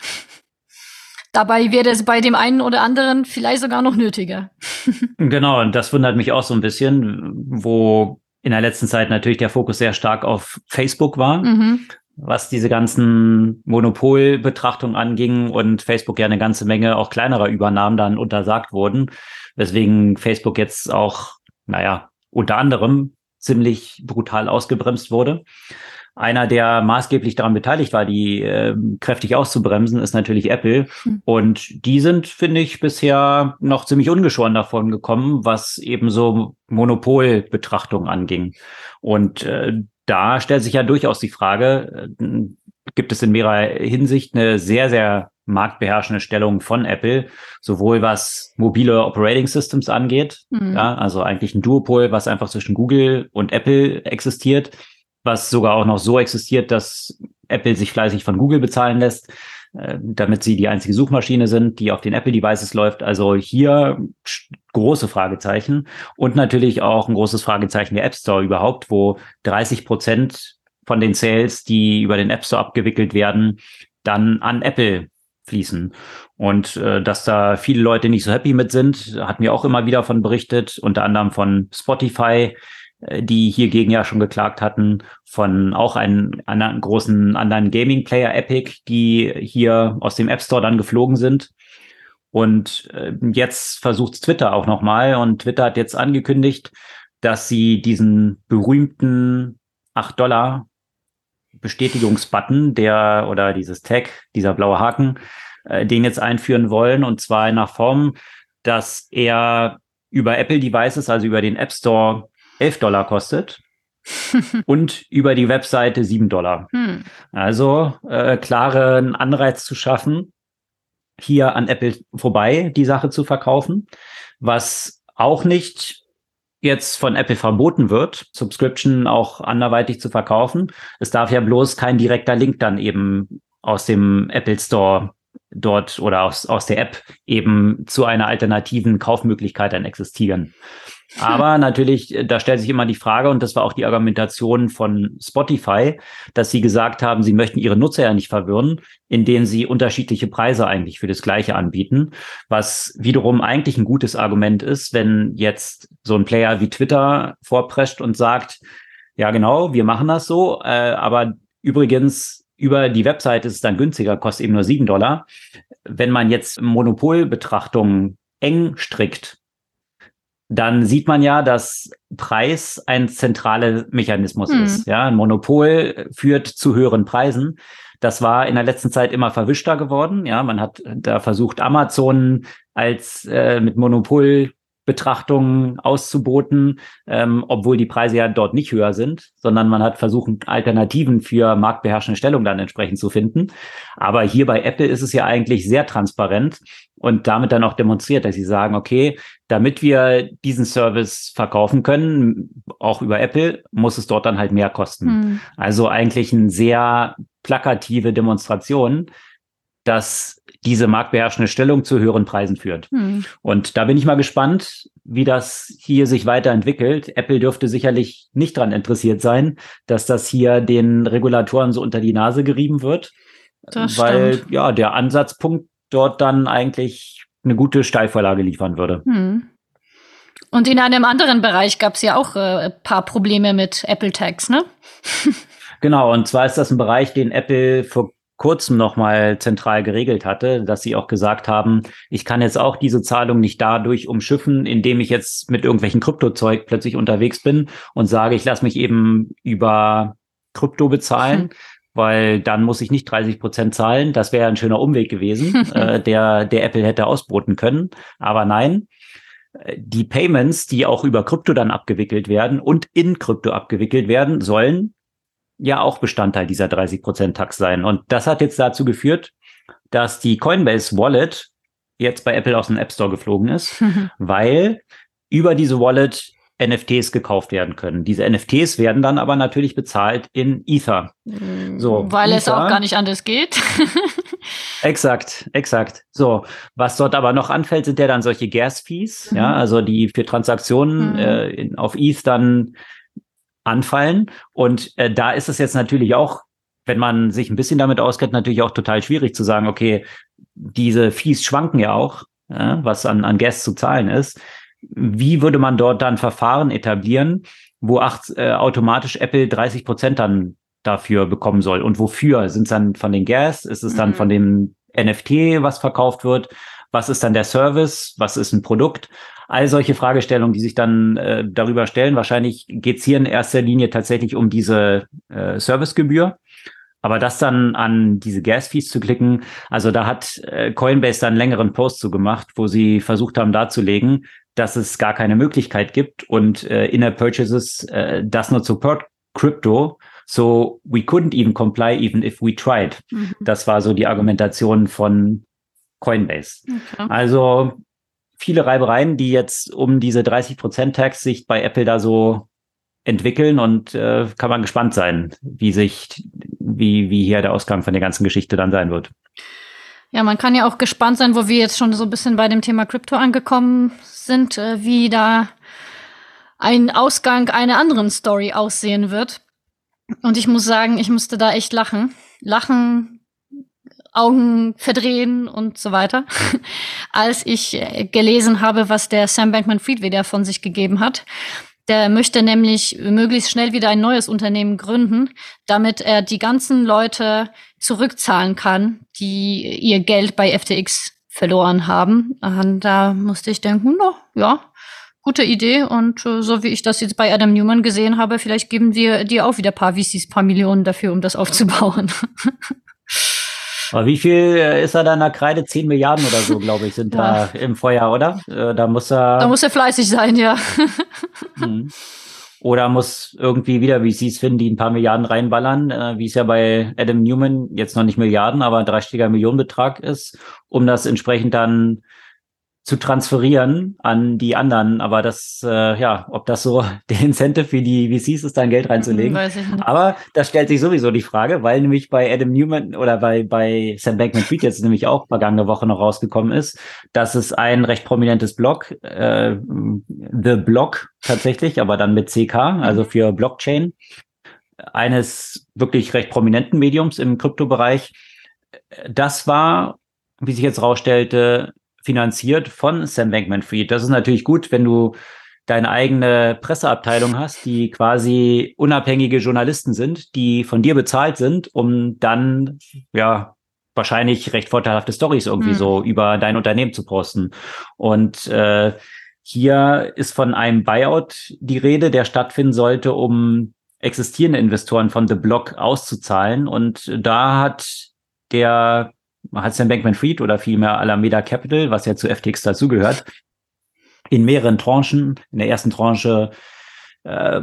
Dabei wäre es bei dem einen oder anderen vielleicht sogar noch nötiger. genau, und das wundert mich auch so ein bisschen, wo in der letzten Zeit natürlich der Fokus sehr stark auf Facebook war, mhm. was diese ganzen Monopolbetrachtungen anging und Facebook ja eine ganze Menge auch kleinerer Übernahmen dann untersagt wurden, weswegen Facebook jetzt auch, naja, unter anderem ziemlich brutal ausgebremst wurde. Einer, der maßgeblich daran beteiligt war, die äh, kräftig auszubremsen, ist natürlich Apple. Mhm. Und die sind, finde ich, bisher noch ziemlich ungeschoren davon gekommen, was eben so Monopolbetrachtung anging. Und äh, da stellt sich ja durchaus die Frage, äh, gibt es in mehrerer Hinsicht eine sehr, sehr marktbeherrschende Stellung von Apple, sowohl was mobile Operating Systems angeht, mhm. ja, also eigentlich ein Duopol, was einfach zwischen Google und Apple existiert, was sogar auch noch so existiert, dass Apple sich fleißig von Google bezahlen lässt. äh, damit sie die einzige Suchmaschine sind, die auf den Apple-Devices läuft. Also hier große Fragezeichen und natürlich auch ein großes Fragezeichen der App Store überhaupt, wo 30 Prozent von den Sales, die über den App Store abgewickelt werden, dann an Apple fließen. Und äh, dass da viele Leute nicht so happy mit sind, hatten wir auch immer wieder von berichtet, unter anderem von Spotify, die hiergegen ja schon geklagt hatten, von auch einem anderen großen anderen Gaming-Player Epic, die hier aus dem App Store dann geflogen sind. Und äh, jetzt versucht Twitter auch nochmal und Twitter hat jetzt angekündigt, dass sie diesen berühmten 8 Dollar Bestätigungsbutton, der oder dieses Tag, dieser blaue Haken, äh, den jetzt einführen wollen und zwar in einer Form, dass er über Apple Devices, also über den App Store 11 Dollar kostet und über die Webseite 7 Dollar. Hm. Also äh, klaren Anreiz zu schaffen, hier an Apple vorbei die Sache zu verkaufen, was auch nicht jetzt von Apple verboten wird, Subscription auch anderweitig zu verkaufen. Es darf ja bloß kein direkter Link dann eben aus dem Apple Store dort oder aus, aus der App eben zu einer alternativen Kaufmöglichkeit dann existieren. Aber natürlich, da stellt sich immer die Frage, und das war auch die Argumentation von Spotify, dass sie gesagt haben, sie möchten ihre Nutzer ja nicht verwirren, indem sie unterschiedliche Preise eigentlich für das Gleiche anbieten, was wiederum eigentlich ein gutes Argument ist, wenn jetzt so ein Player wie Twitter vorprescht und sagt, ja genau, wir machen das so, äh, aber übrigens über die Website ist es dann günstiger, kostet eben nur sieben Dollar. Wenn man jetzt Monopolbetrachtungen eng strickt, dann sieht man ja, dass Preis ein zentraler Mechanismus hm. ist. Ja, ein Monopol führt zu höheren Preisen. Das war in der letzten Zeit immer verwischter geworden. Ja, man hat da versucht, Amazon als äh, mit Monopol Betrachtungen auszuboten, ähm, obwohl die Preise ja dort nicht höher sind, sondern man hat versucht, Alternativen für marktbeherrschende Stellung dann entsprechend zu finden. Aber hier bei Apple ist es ja eigentlich sehr transparent und damit dann auch demonstriert, dass sie sagen, okay, damit wir diesen Service verkaufen können, auch über Apple, muss es dort dann halt mehr kosten. Hm. Also eigentlich eine sehr plakative Demonstration, dass diese marktbeherrschende Stellung zu höheren Preisen führt. Hm. Und da bin ich mal gespannt, wie das hier sich weiterentwickelt. Apple dürfte sicherlich nicht daran interessiert sein, dass das hier den Regulatoren so unter die Nase gerieben wird. Das weil stimmt. ja der Ansatzpunkt dort dann eigentlich eine gute Steilvorlage liefern würde. Hm. Und in einem anderen Bereich gab es ja auch äh, ein paar Probleme mit Apple Tags, ne? genau, und zwar ist das ein Bereich, den Apple vor kurzem nochmal zentral geregelt hatte, dass sie auch gesagt haben, ich kann jetzt auch diese Zahlung nicht dadurch umschiffen, indem ich jetzt mit irgendwelchen Kryptozeug plötzlich unterwegs bin und sage, ich lasse mich eben über Krypto bezahlen. Hm. Weil dann muss ich nicht 30 Prozent zahlen. Das wäre ein schöner Umweg gewesen, äh, der, der Apple hätte ausbroten können. Aber nein, die Payments, die auch über Krypto dann abgewickelt werden und in Krypto abgewickelt werden, sollen ja auch Bestandteil dieser 30% Tax sein. Und das hat jetzt dazu geführt, dass die Coinbase Wallet jetzt bei Apple aus dem App Store geflogen ist, weil über diese Wallet NFTs gekauft werden können. Diese NFTs werden dann aber natürlich bezahlt in Ether. So, weil Ether, es auch gar nicht anders geht. exakt, exakt. So, was dort aber noch anfällt, sind ja dann solche Gas-Fees, mhm. ja, also die für Transaktionen mhm. äh, in, auf ETH dann anfallen. Und äh, da ist es jetzt natürlich auch, wenn man sich ein bisschen damit auskennt, natürlich auch total schwierig zu sagen, okay, diese Fees schwanken ja auch, ja, was an, an Gas zu zahlen ist. Wie würde man dort dann Verfahren etablieren, wo acht, äh, automatisch Apple 30 Prozent dann dafür bekommen soll? Und wofür? Sind es dann von den Gas? Ist es dann mhm. von dem NFT, was verkauft wird? Was ist dann der Service? Was ist ein Produkt? All solche Fragestellungen, die sich dann äh, darüber stellen. Wahrscheinlich geht es hier in erster Linie tatsächlich um diese äh, Servicegebühr. Aber das dann an diese Gas-Fees zu klicken, also da hat äh, Coinbase dann einen längeren Post zu gemacht, wo sie versucht haben darzulegen, dass es gar keine Möglichkeit gibt und äh, Inner Purchases äh, does not support Crypto. So we couldn't even comply even if we tried. Mhm. Das war so die Argumentation von Coinbase. Okay. Also viele Reibereien, die jetzt um diese 30% Tax sich bei Apple da so entwickeln und äh, kann man gespannt sein, wie sich, wie, wie hier der Ausgang von der ganzen Geschichte dann sein wird. Ja, man kann ja auch gespannt sein, wo wir jetzt schon so ein bisschen bei dem Thema Krypto angekommen sind, äh, wie da ein Ausgang einer anderen Story aussehen wird. Und ich muss sagen, ich musste da echt lachen. Lachen, Augen verdrehen und so weiter, als ich äh, gelesen habe, was der Sam Bankman-Fried wieder von sich gegeben hat. Der möchte nämlich möglichst schnell wieder ein neues Unternehmen gründen, damit er die ganzen Leute zurückzahlen kann, die ihr Geld bei FTX verloren haben. Und da musste ich denken, no, ja, gute Idee. Und äh, so wie ich das jetzt bei Adam Newman gesehen habe, vielleicht geben wir dir auch wieder paar VCs, paar Millionen dafür, um das aufzubauen. Aber wie viel äh, ist er da in der Kreide? 10 Milliarden oder so, glaube ich, sind ja. da im Feuer, oder? Äh, da muss er. Da muss er fleißig sein, ja. Mhm. Oder muss irgendwie wieder, wie sie es finden, die ein paar Milliarden reinballern, äh, wie es ja bei Adam Newman jetzt noch nicht Milliarden, aber ein dreistelliger Millionenbetrag ist, um das entsprechend dann zu transferieren an die anderen. Aber das, äh, ja, ob das so der Incentive für die VCs ist, da Geld reinzulegen. Aber da stellt sich sowieso die Frage, weil nämlich bei Adam Newman oder bei, bei Sam Bankman-Fried jetzt nämlich auch vergangene Woche noch rausgekommen ist, dass es ein recht prominentes Blog, äh, The Blog tatsächlich, aber dann mit CK, also mhm. für Blockchain, eines wirklich recht prominenten Mediums im Kryptobereich. Das war, wie sich jetzt rausstellte, finanziert von Sam Bankman-Fried. Das ist natürlich gut, wenn du deine eigene Presseabteilung hast, die quasi unabhängige Journalisten sind, die von dir bezahlt sind, um dann ja wahrscheinlich recht vorteilhafte Stories irgendwie mhm. so über dein Unternehmen zu posten. Und äh, hier ist von einem Buyout die Rede, der stattfinden sollte, um existierende Investoren von The Block auszuzahlen. Und da hat der hat Sam Bankman-Fried oder vielmehr Alameda Capital, was ja zu FTX dazugehört, in mehreren Tranchen, in der ersten Tranche äh,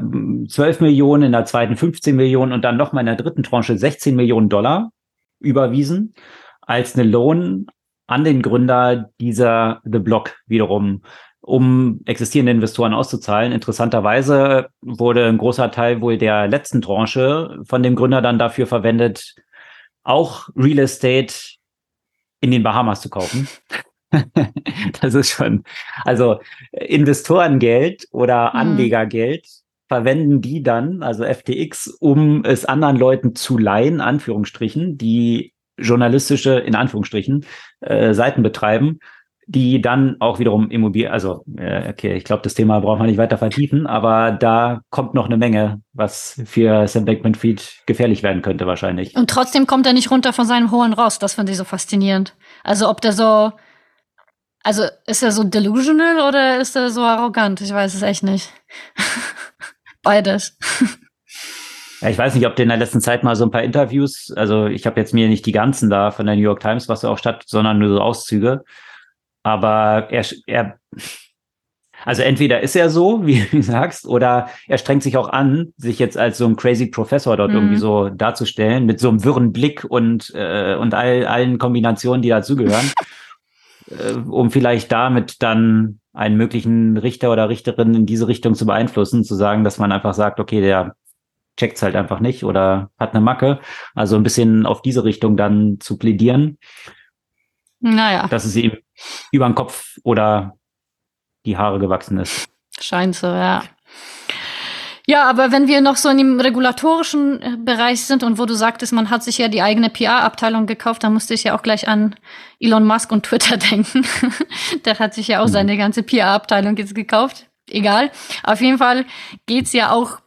12 Millionen, in der zweiten 15 Millionen und dann nochmal in der dritten Tranche 16 Millionen Dollar überwiesen als eine Lohn an den Gründer dieser The Block wiederum, um existierende Investoren auszuzahlen. Interessanterweise wurde ein großer Teil wohl der letzten Tranche von dem Gründer dann dafür verwendet, auch Real Estate in den Bahamas zu kaufen. das ist schon, also Investorengeld oder mhm. Anlegergeld verwenden die dann, also FTX, um es anderen Leuten zu leihen, Anführungsstrichen, die journalistische, in Anführungsstrichen, äh, Seiten betreiben, die dann auch wiederum Immobilien, also äh, okay, ich glaube, das Thema braucht man nicht weiter vertiefen, aber da kommt noch eine Menge, was für Sam Bankman-Fried gefährlich werden könnte wahrscheinlich. Und trotzdem kommt er nicht runter von seinem hohen Ross, das finde ich so faszinierend. Also ob der so, also ist er so delusional oder ist er so arrogant? Ich weiß es echt nicht. Beides. Ja, ich weiß nicht, ob der in der letzten Zeit mal so ein paar Interviews, also ich habe jetzt mir nicht die ganzen da von der New York Times, was da auch statt, sondern nur so Auszüge. Aber er, er, also entweder ist er so, wie du sagst, oder er strengt sich auch an, sich jetzt als so ein crazy Professor dort mhm. irgendwie so darzustellen, mit so einem wirren Blick und, äh, und all, allen Kombinationen, die dazugehören, äh, um vielleicht damit dann einen möglichen Richter oder Richterin in diese Richtung zu beeinflussen, zu sagen, dass man einfach sagt, okay, der checkt's halt einfach nicht oder hat eine Macke. Also ein bisschen auf diese Richtung dann zu plädieren. Naja. Dass es ihm über den Kopf oder die Haare gewachsen ist. Scheint so, ja. Ja, aber wenn wir noch so in dem regulatorischen äh, Bereich sind und wo du sagtest, man hat sich ja die eigene PR-Abteilung gekauft, dann musste ich ja auch gleich an Elon Musk und Twitter denken. Der hat sich ja auch mhm. seine ganze PR-Abteilung jetzt gekauft. Egal. Auf jeden Fall geht's ja auch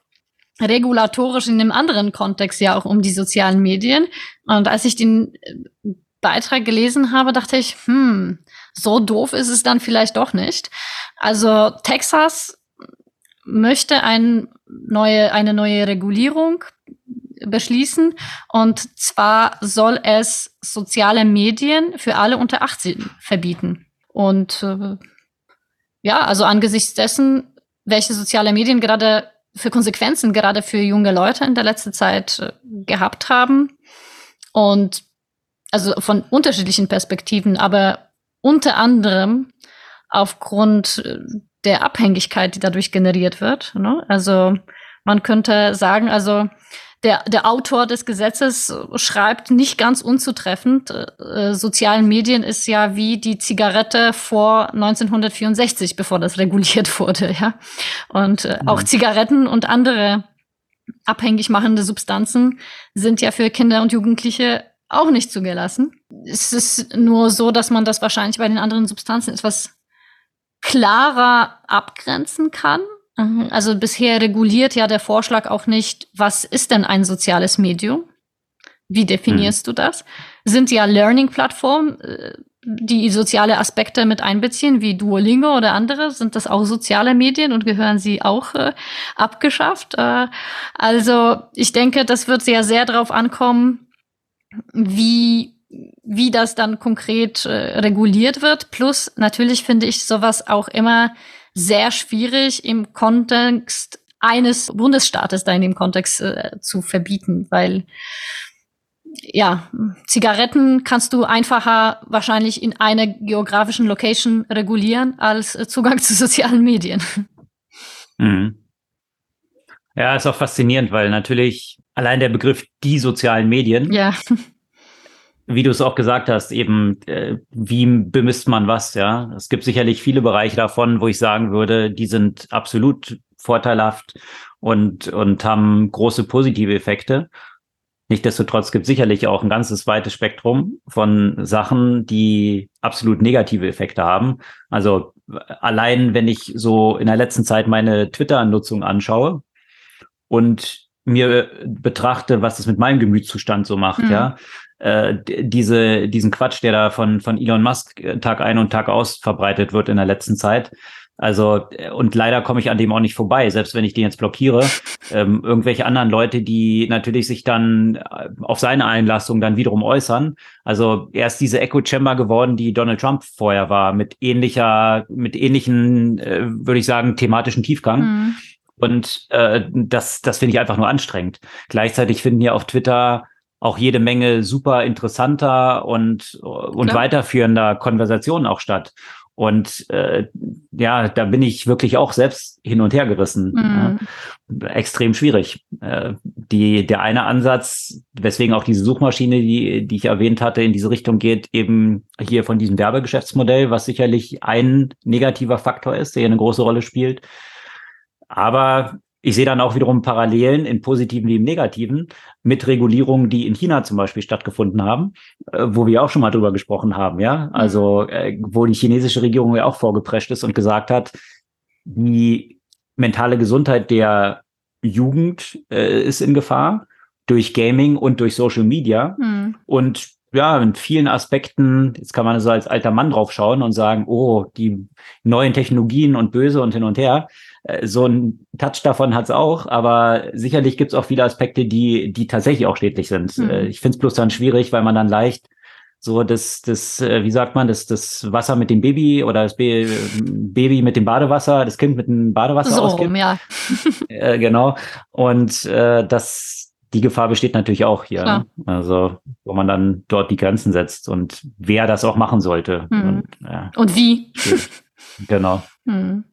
regulatorisch in einem anderen Kontext ja auch um die sozialen Medien. Und als ich den äh, Beitrag gelesen habe, dachte ich, hm, so doof ist es dann vielleicht doch nicht. Also Texas möchte ein neue, eine neue Regulierung beschließen. Und zwar soll es soziale Medien für alle unter 18 verbieten. Und äh, ja, also angesichts dessen, welche soziale Medien gerade für Konsequenzen gerade für junge Leute in der letzten Zeit äh, gehabt haben. Und also von unterschiedlichen Perspektiven, aber unter anderem aufgrund äh, der Abhängigkeit, die dadurch generiert wird. Ne? Also Man könnte sagen, also der, der Autor des Gesetzes schreibt nicht ganz unzutreffend, äh, sozialen Medien ist ja wie die Zigarette vor 1964, bevor das reguliert wurde, ja. Und äh, mhm. auch Zigaretten und andere abhängig machende Substanzen sind ja für Kinder und Jugendliche auch nicht zugelassen. Es ist nur so, dass man das wahrscheinlich bei den anderen Substanzen etwas klarer abgrenzen kann. Mhm. Also bisher reguliert ja der Vorschlag auch nicht, was ist denn ein soziales Medium? Wie definierst mhm. du das? Sind ja Learning-Plattformen, äh, die soziale Aspekte mit einbeziehen, wie Duolingo oder andere? Sind das auch soziale Medien und gehören sie auch äh, abgeschafft? Äh, also ich denke, das wird sehr, sehr darauf ankommen, wie, wie das dann konkret äh, reguliert wird. Plus natürlich finde ich sowas auch immer sehr schwierig im Kontext eines Bundesstaates da in dem Kontext äh, zu verbieten, weil ja, Zigaretten kannst du einfacher wahrscheinlich in einer geografischen Location regulieren als äh, Zugang zu sozialen Medien. Mhm. Ja, ist auch faszinierend, weil natürlich allein der Begriff die sozialen Medien ja wie du es auch gesagt hast, eben, äh, wie bemisst man was, ja? Es gibt sicherlich viele Bereiche davon, wo ich sagen würde, die sind absolut vorteilhaft und, und haben große positive Effekte. Nichtsdestotrotz gibt es sicherlich auch ein ganzes weites Spektrum von Sachen, die absolut negative Effekte haben. Also allein, wenn ich so in der letzten Zeit meine Twitter-Nutzung anschaue und mir betrachte, was es mit meinem Gemütszustand so macht, mhm. ja, äh, diese, diesen Quatsch, der da von, von Elon Musk äh, Tag ein und Tag aus verbreitet wird in der letzten Zeit. Also, äh, und leider komme ich an dem auch nicht vorbei, selbst wenn ich den jetzt blockiere. Ähm, irgendwelche anderen Leute, die natürlich sich dann äh, auf seine Einlassung dann wiederum äußern. Also er ist diese Echo Chamber geworden, die Donald Trump vorher war, mit ähnlicher, mit ähnlichen, äh, würde ich sagen, thematischen Tiefgang. Mhm. Und äh, das, das finde ich einfach nur anstrengend. Gleichzeitig finden ja auf Twitter auch jede Menge super interessanter und, und Klar. weiterführender Konversationen auch statt. Und äh, ja, da bin ich wirklich auch selbst hin und her gerissen. Mhm. Ja. Extrem schwierig. Äh, die, der eine Ansatz, weswegen auch diese Suchmaschine, die, die ich erwähnt hatte, in diese Richtung geht, eben hier von diesem Werbegeschäftsmodell, was sicherlich ein negativer Faktor ist, der hier eine große Rolle spielt. Aber ich sehe dann auch wiederum Parallelen in positiven wie im negativen mit Regulierungen, die in China zum Beispiel stattgefunden haben, äh, wo wir auch schon mal drüber gesprochen haben, ja. Mhm. Also, äh, wo die chinesische Regierung ja auch vorgeprescht ist und gesagt hat, die mentale Gesundheit der Jugend äh, ist in Gefahr durch Gaming und durch Social Media. Mhm. Und ja, in vielen Aspekten, jetzt kann man so als alter Mann drauf schauen und sagen, oh, die neuen Technologien und böse und hin und her. Äh, so ein Touch davon hat's auch, aber sicherlich gibt's auch viele Aspekte, die, die tatsächlich auch schädlich sind. Mhm. Ich finde es bloß dann schwierig, weil man dann leicht so das, das, äh, wie sagt man, das, das Wasser mit dem Baby oder das Be Baby mit dem Badewasser, das Kind mit dem Badewasser so ausgibt. Ja. äh, genau. Und äh, das, die Gefahr besteht natürlich auch hier. Ne? Also, wo man dann dort die Grenzen setzt und wer das auch machen sollte. Mhm. Und, ja. und wie? Genau. Mhm.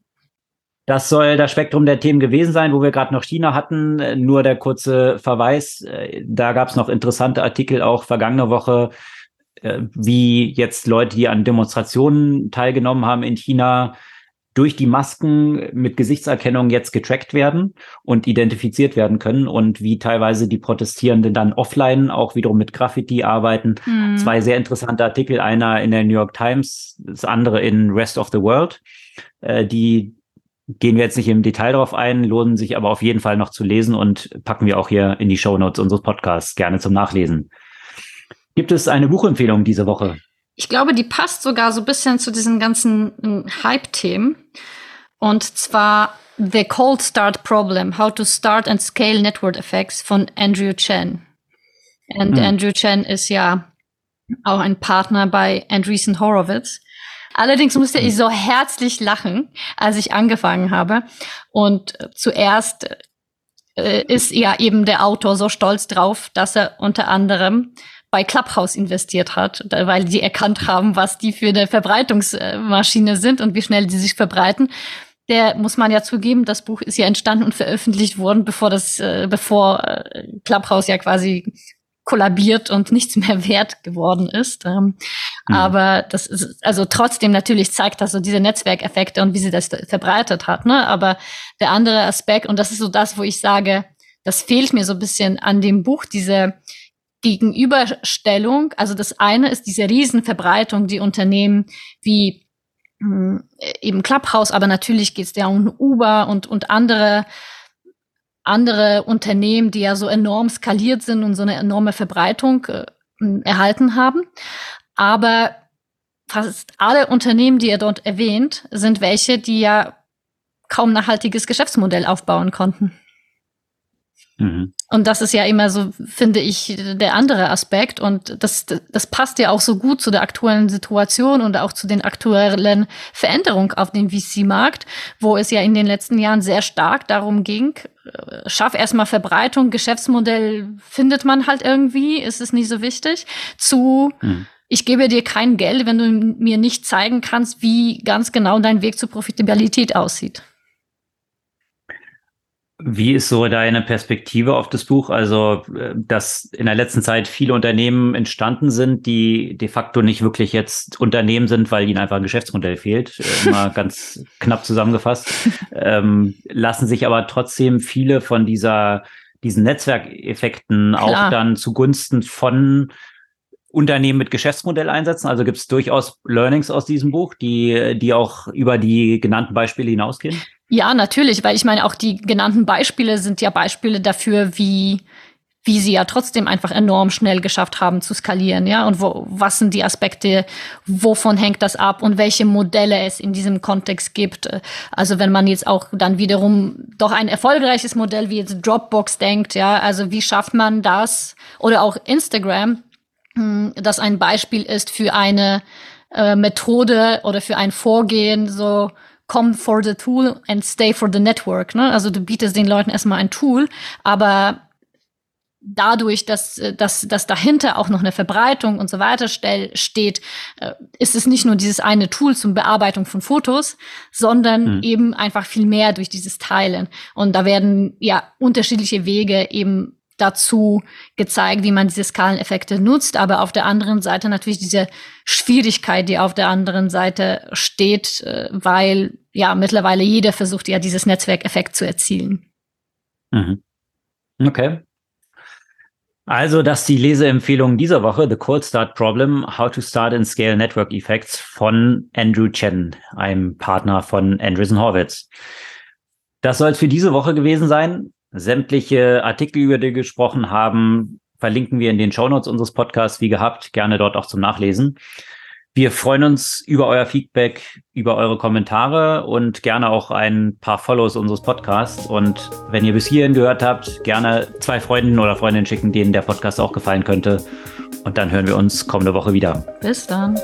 Das soll das Spektrum der Themen gewesen sein, wo wir gerade noch China hatten. Nur der kurze Verweis. Äh, da gab es noch interessante Artikel auch vergangene Woche, äh, wie jetzt Leute, die an Demonstrationen teilgenommen haben in China, durch die Masken mit Gesichtserkennung jetzt getrackt werden und identifiziert werden können und wie teilweise die Protestierenden dann offline auch wiederum mit Graffiti arbeiten. Mhm. Zwei sehr interessante Artikel, einer in der New York Times, das andere in Rest of the World, äh, die Gehen wir jetzt nicht im Detail darauf ein, lohnen sich aber auf jeden Fall noch zu lesen und packen wir auch hier in die Show Notes unseres Podcasts gerne zum Nachlesen. Gibt es eine Buchempfehlung diese Woche? Ich glaube, die passt sogar so ein bisschen zu diesen ganzen hm, Hype-Themen. Und zwar The Cold Start Problem, How to Start and Scale Network Effects von Andrew Chen. Und hm. Andrew Chen ist ja auch ein Partner bei Andreessen Horowitz. Allerdings musste ich so herzlich lachen, als ich angefangen habe. Und zuerst äh, ist ja eben der Autor so stolz drauf, dass er unter anderem bei Clubhouse investiert hat, weil die erkannt haben, was die für eine Verbreitungsmaschine sind und wie schnell die sich verbreiten. der muss man ja zugeben, das Buch ist ja entstanden und veröffentlicht worden, bevor das, äh, bevor äh, Clubhouse ja quasi kollabiert und nichts mehr wert geworden ist. Ähm, mhm. Aber das ist, also trotzdem natürlich zeigt das so diese Netzwerkeffekte und wie sie das verbreitet hat. Ne? Aber der andere Aspekt, und das ist so das, wo ich sage, das fehlt mir so ein bisschen an dem Buch, diese Gegenüberstellung. Also das eine ist diese Riesenverbreitung, die Unternehmen wie mh, hm, eben Clubhouse, aber natürlich geht es ja um Uber und, und andere andere Unternehmen, die ja so enorm skaliert sind und so eine enorme Verbreitung äh, erhalten haben. Aber fast alle Unternehmen, die er dort erwähnt, sind welche, die ja kaum nachhaltiges Geschäftsmodell aufbauen konnten. Mhm. Und das ist ja immer so, finde ich, der andere Aspekt. Und das, das passt ja auch so gut zu der aktuellen Situation und auch zu den aktuellen Veränderungen auf dem VC-Markt, wo es ja in den letzten Jahren sehr stark darum ging, äh, schaff erstmal Verbreitung, Geschäftsmodell findet man halt irgendwie, ist es nicht so wichtig, zu mhm. ich gebe dir kein Geld, wenn du mir nicht zeigen kannst, wie ganz genau dein Weg zur Profitabilität aussieht. Wie ist so deine Perspektive auf das Buch? Also, äh, dass in der letzten Zeit viele Unternehmen entstanden sind, die de facto nicht wirklich jetzt Unternehmen sind, weil ihnen einfach ein Geschäftsmodell fehlt, äh, mal ganz knapp zusammengefasst, ähm, lassen sich aber trotzdem viele von dieser, diesen Netzwerkeffekten Klar. auch dann zugunsten von Unternehmen mit Geschäftsmodell einsetzen? Also gibt es durchaus Learnings aus diesem Buch, die, die auch über die genannten Beispiele hinausgehen? Ja, natürlich, weil ich meine, auch die genannten Beispiele sind ja Beispiele dafür, wie wie sie ja trotzdem einfach enorm schnell geschafft haben zu skalieren, ja, und wo, was sind die Aspekte, wovon hängt das ab und welche Modelle es in diesem Kontext gibt. Also wenn man jetzt auch dann wiederum doch ein erfolgreiches Modell wie jetzt Dropbox denkt, ja, also wie schafft man das oder auch Instagram, hm, das ein Beispiel ist für eine äh, Methode oder für ein Vorgehen, so come for the tool and stay for the network. Ne? Also du bietest den Leuten erstmal ein Tool, aber dadurch, dass, dass, dass dahinter auch noch eine Verbreitung und so weiter steht, äh, ist es nicht nur dieses eine Tool zum Bearbeitung von Fotos, sondern mhm. eben einfach viel mehr durch dieses Teilen. Und da werden ja unterschiedliche Wege eben dazu gezeigt, wie man diese Skaleneffekte nutzt, aber auf der anderen Seite natürlich diese Schwierigkeit, die auf der anderen Seite steht, äh, weil ja mittlerweile jeder versucht ja dieses Netzwerkeffekt zu erzielen. Mhm. Okay. Also, das ist die Leseempfehlung dieser Woche, The Cold Start Problem, How to Start and Scale Network Effects von Andrew Chen, einem Partner von Andreessen Horwitz. Das soll es für diese Woche gewesen sein. Sämtliche Artikel, über die wir gesprochen haben, verlinken wir in den Shownotes unseres Podcasts, wie gehabt, gerne dort auch zum Nachlesen. Wir freuen uns über euer Feedback, über eure Kommentare und gerne auch ein paar Follows unseres Podcasts. Und wenn ihr bis hierhin gehört habt, gerne zwei Freunden oder Freundinnen schicken, denen der Podcast auch gefallen könnte. Und dann hören wir uns kommende Woche wieder. Bis dann.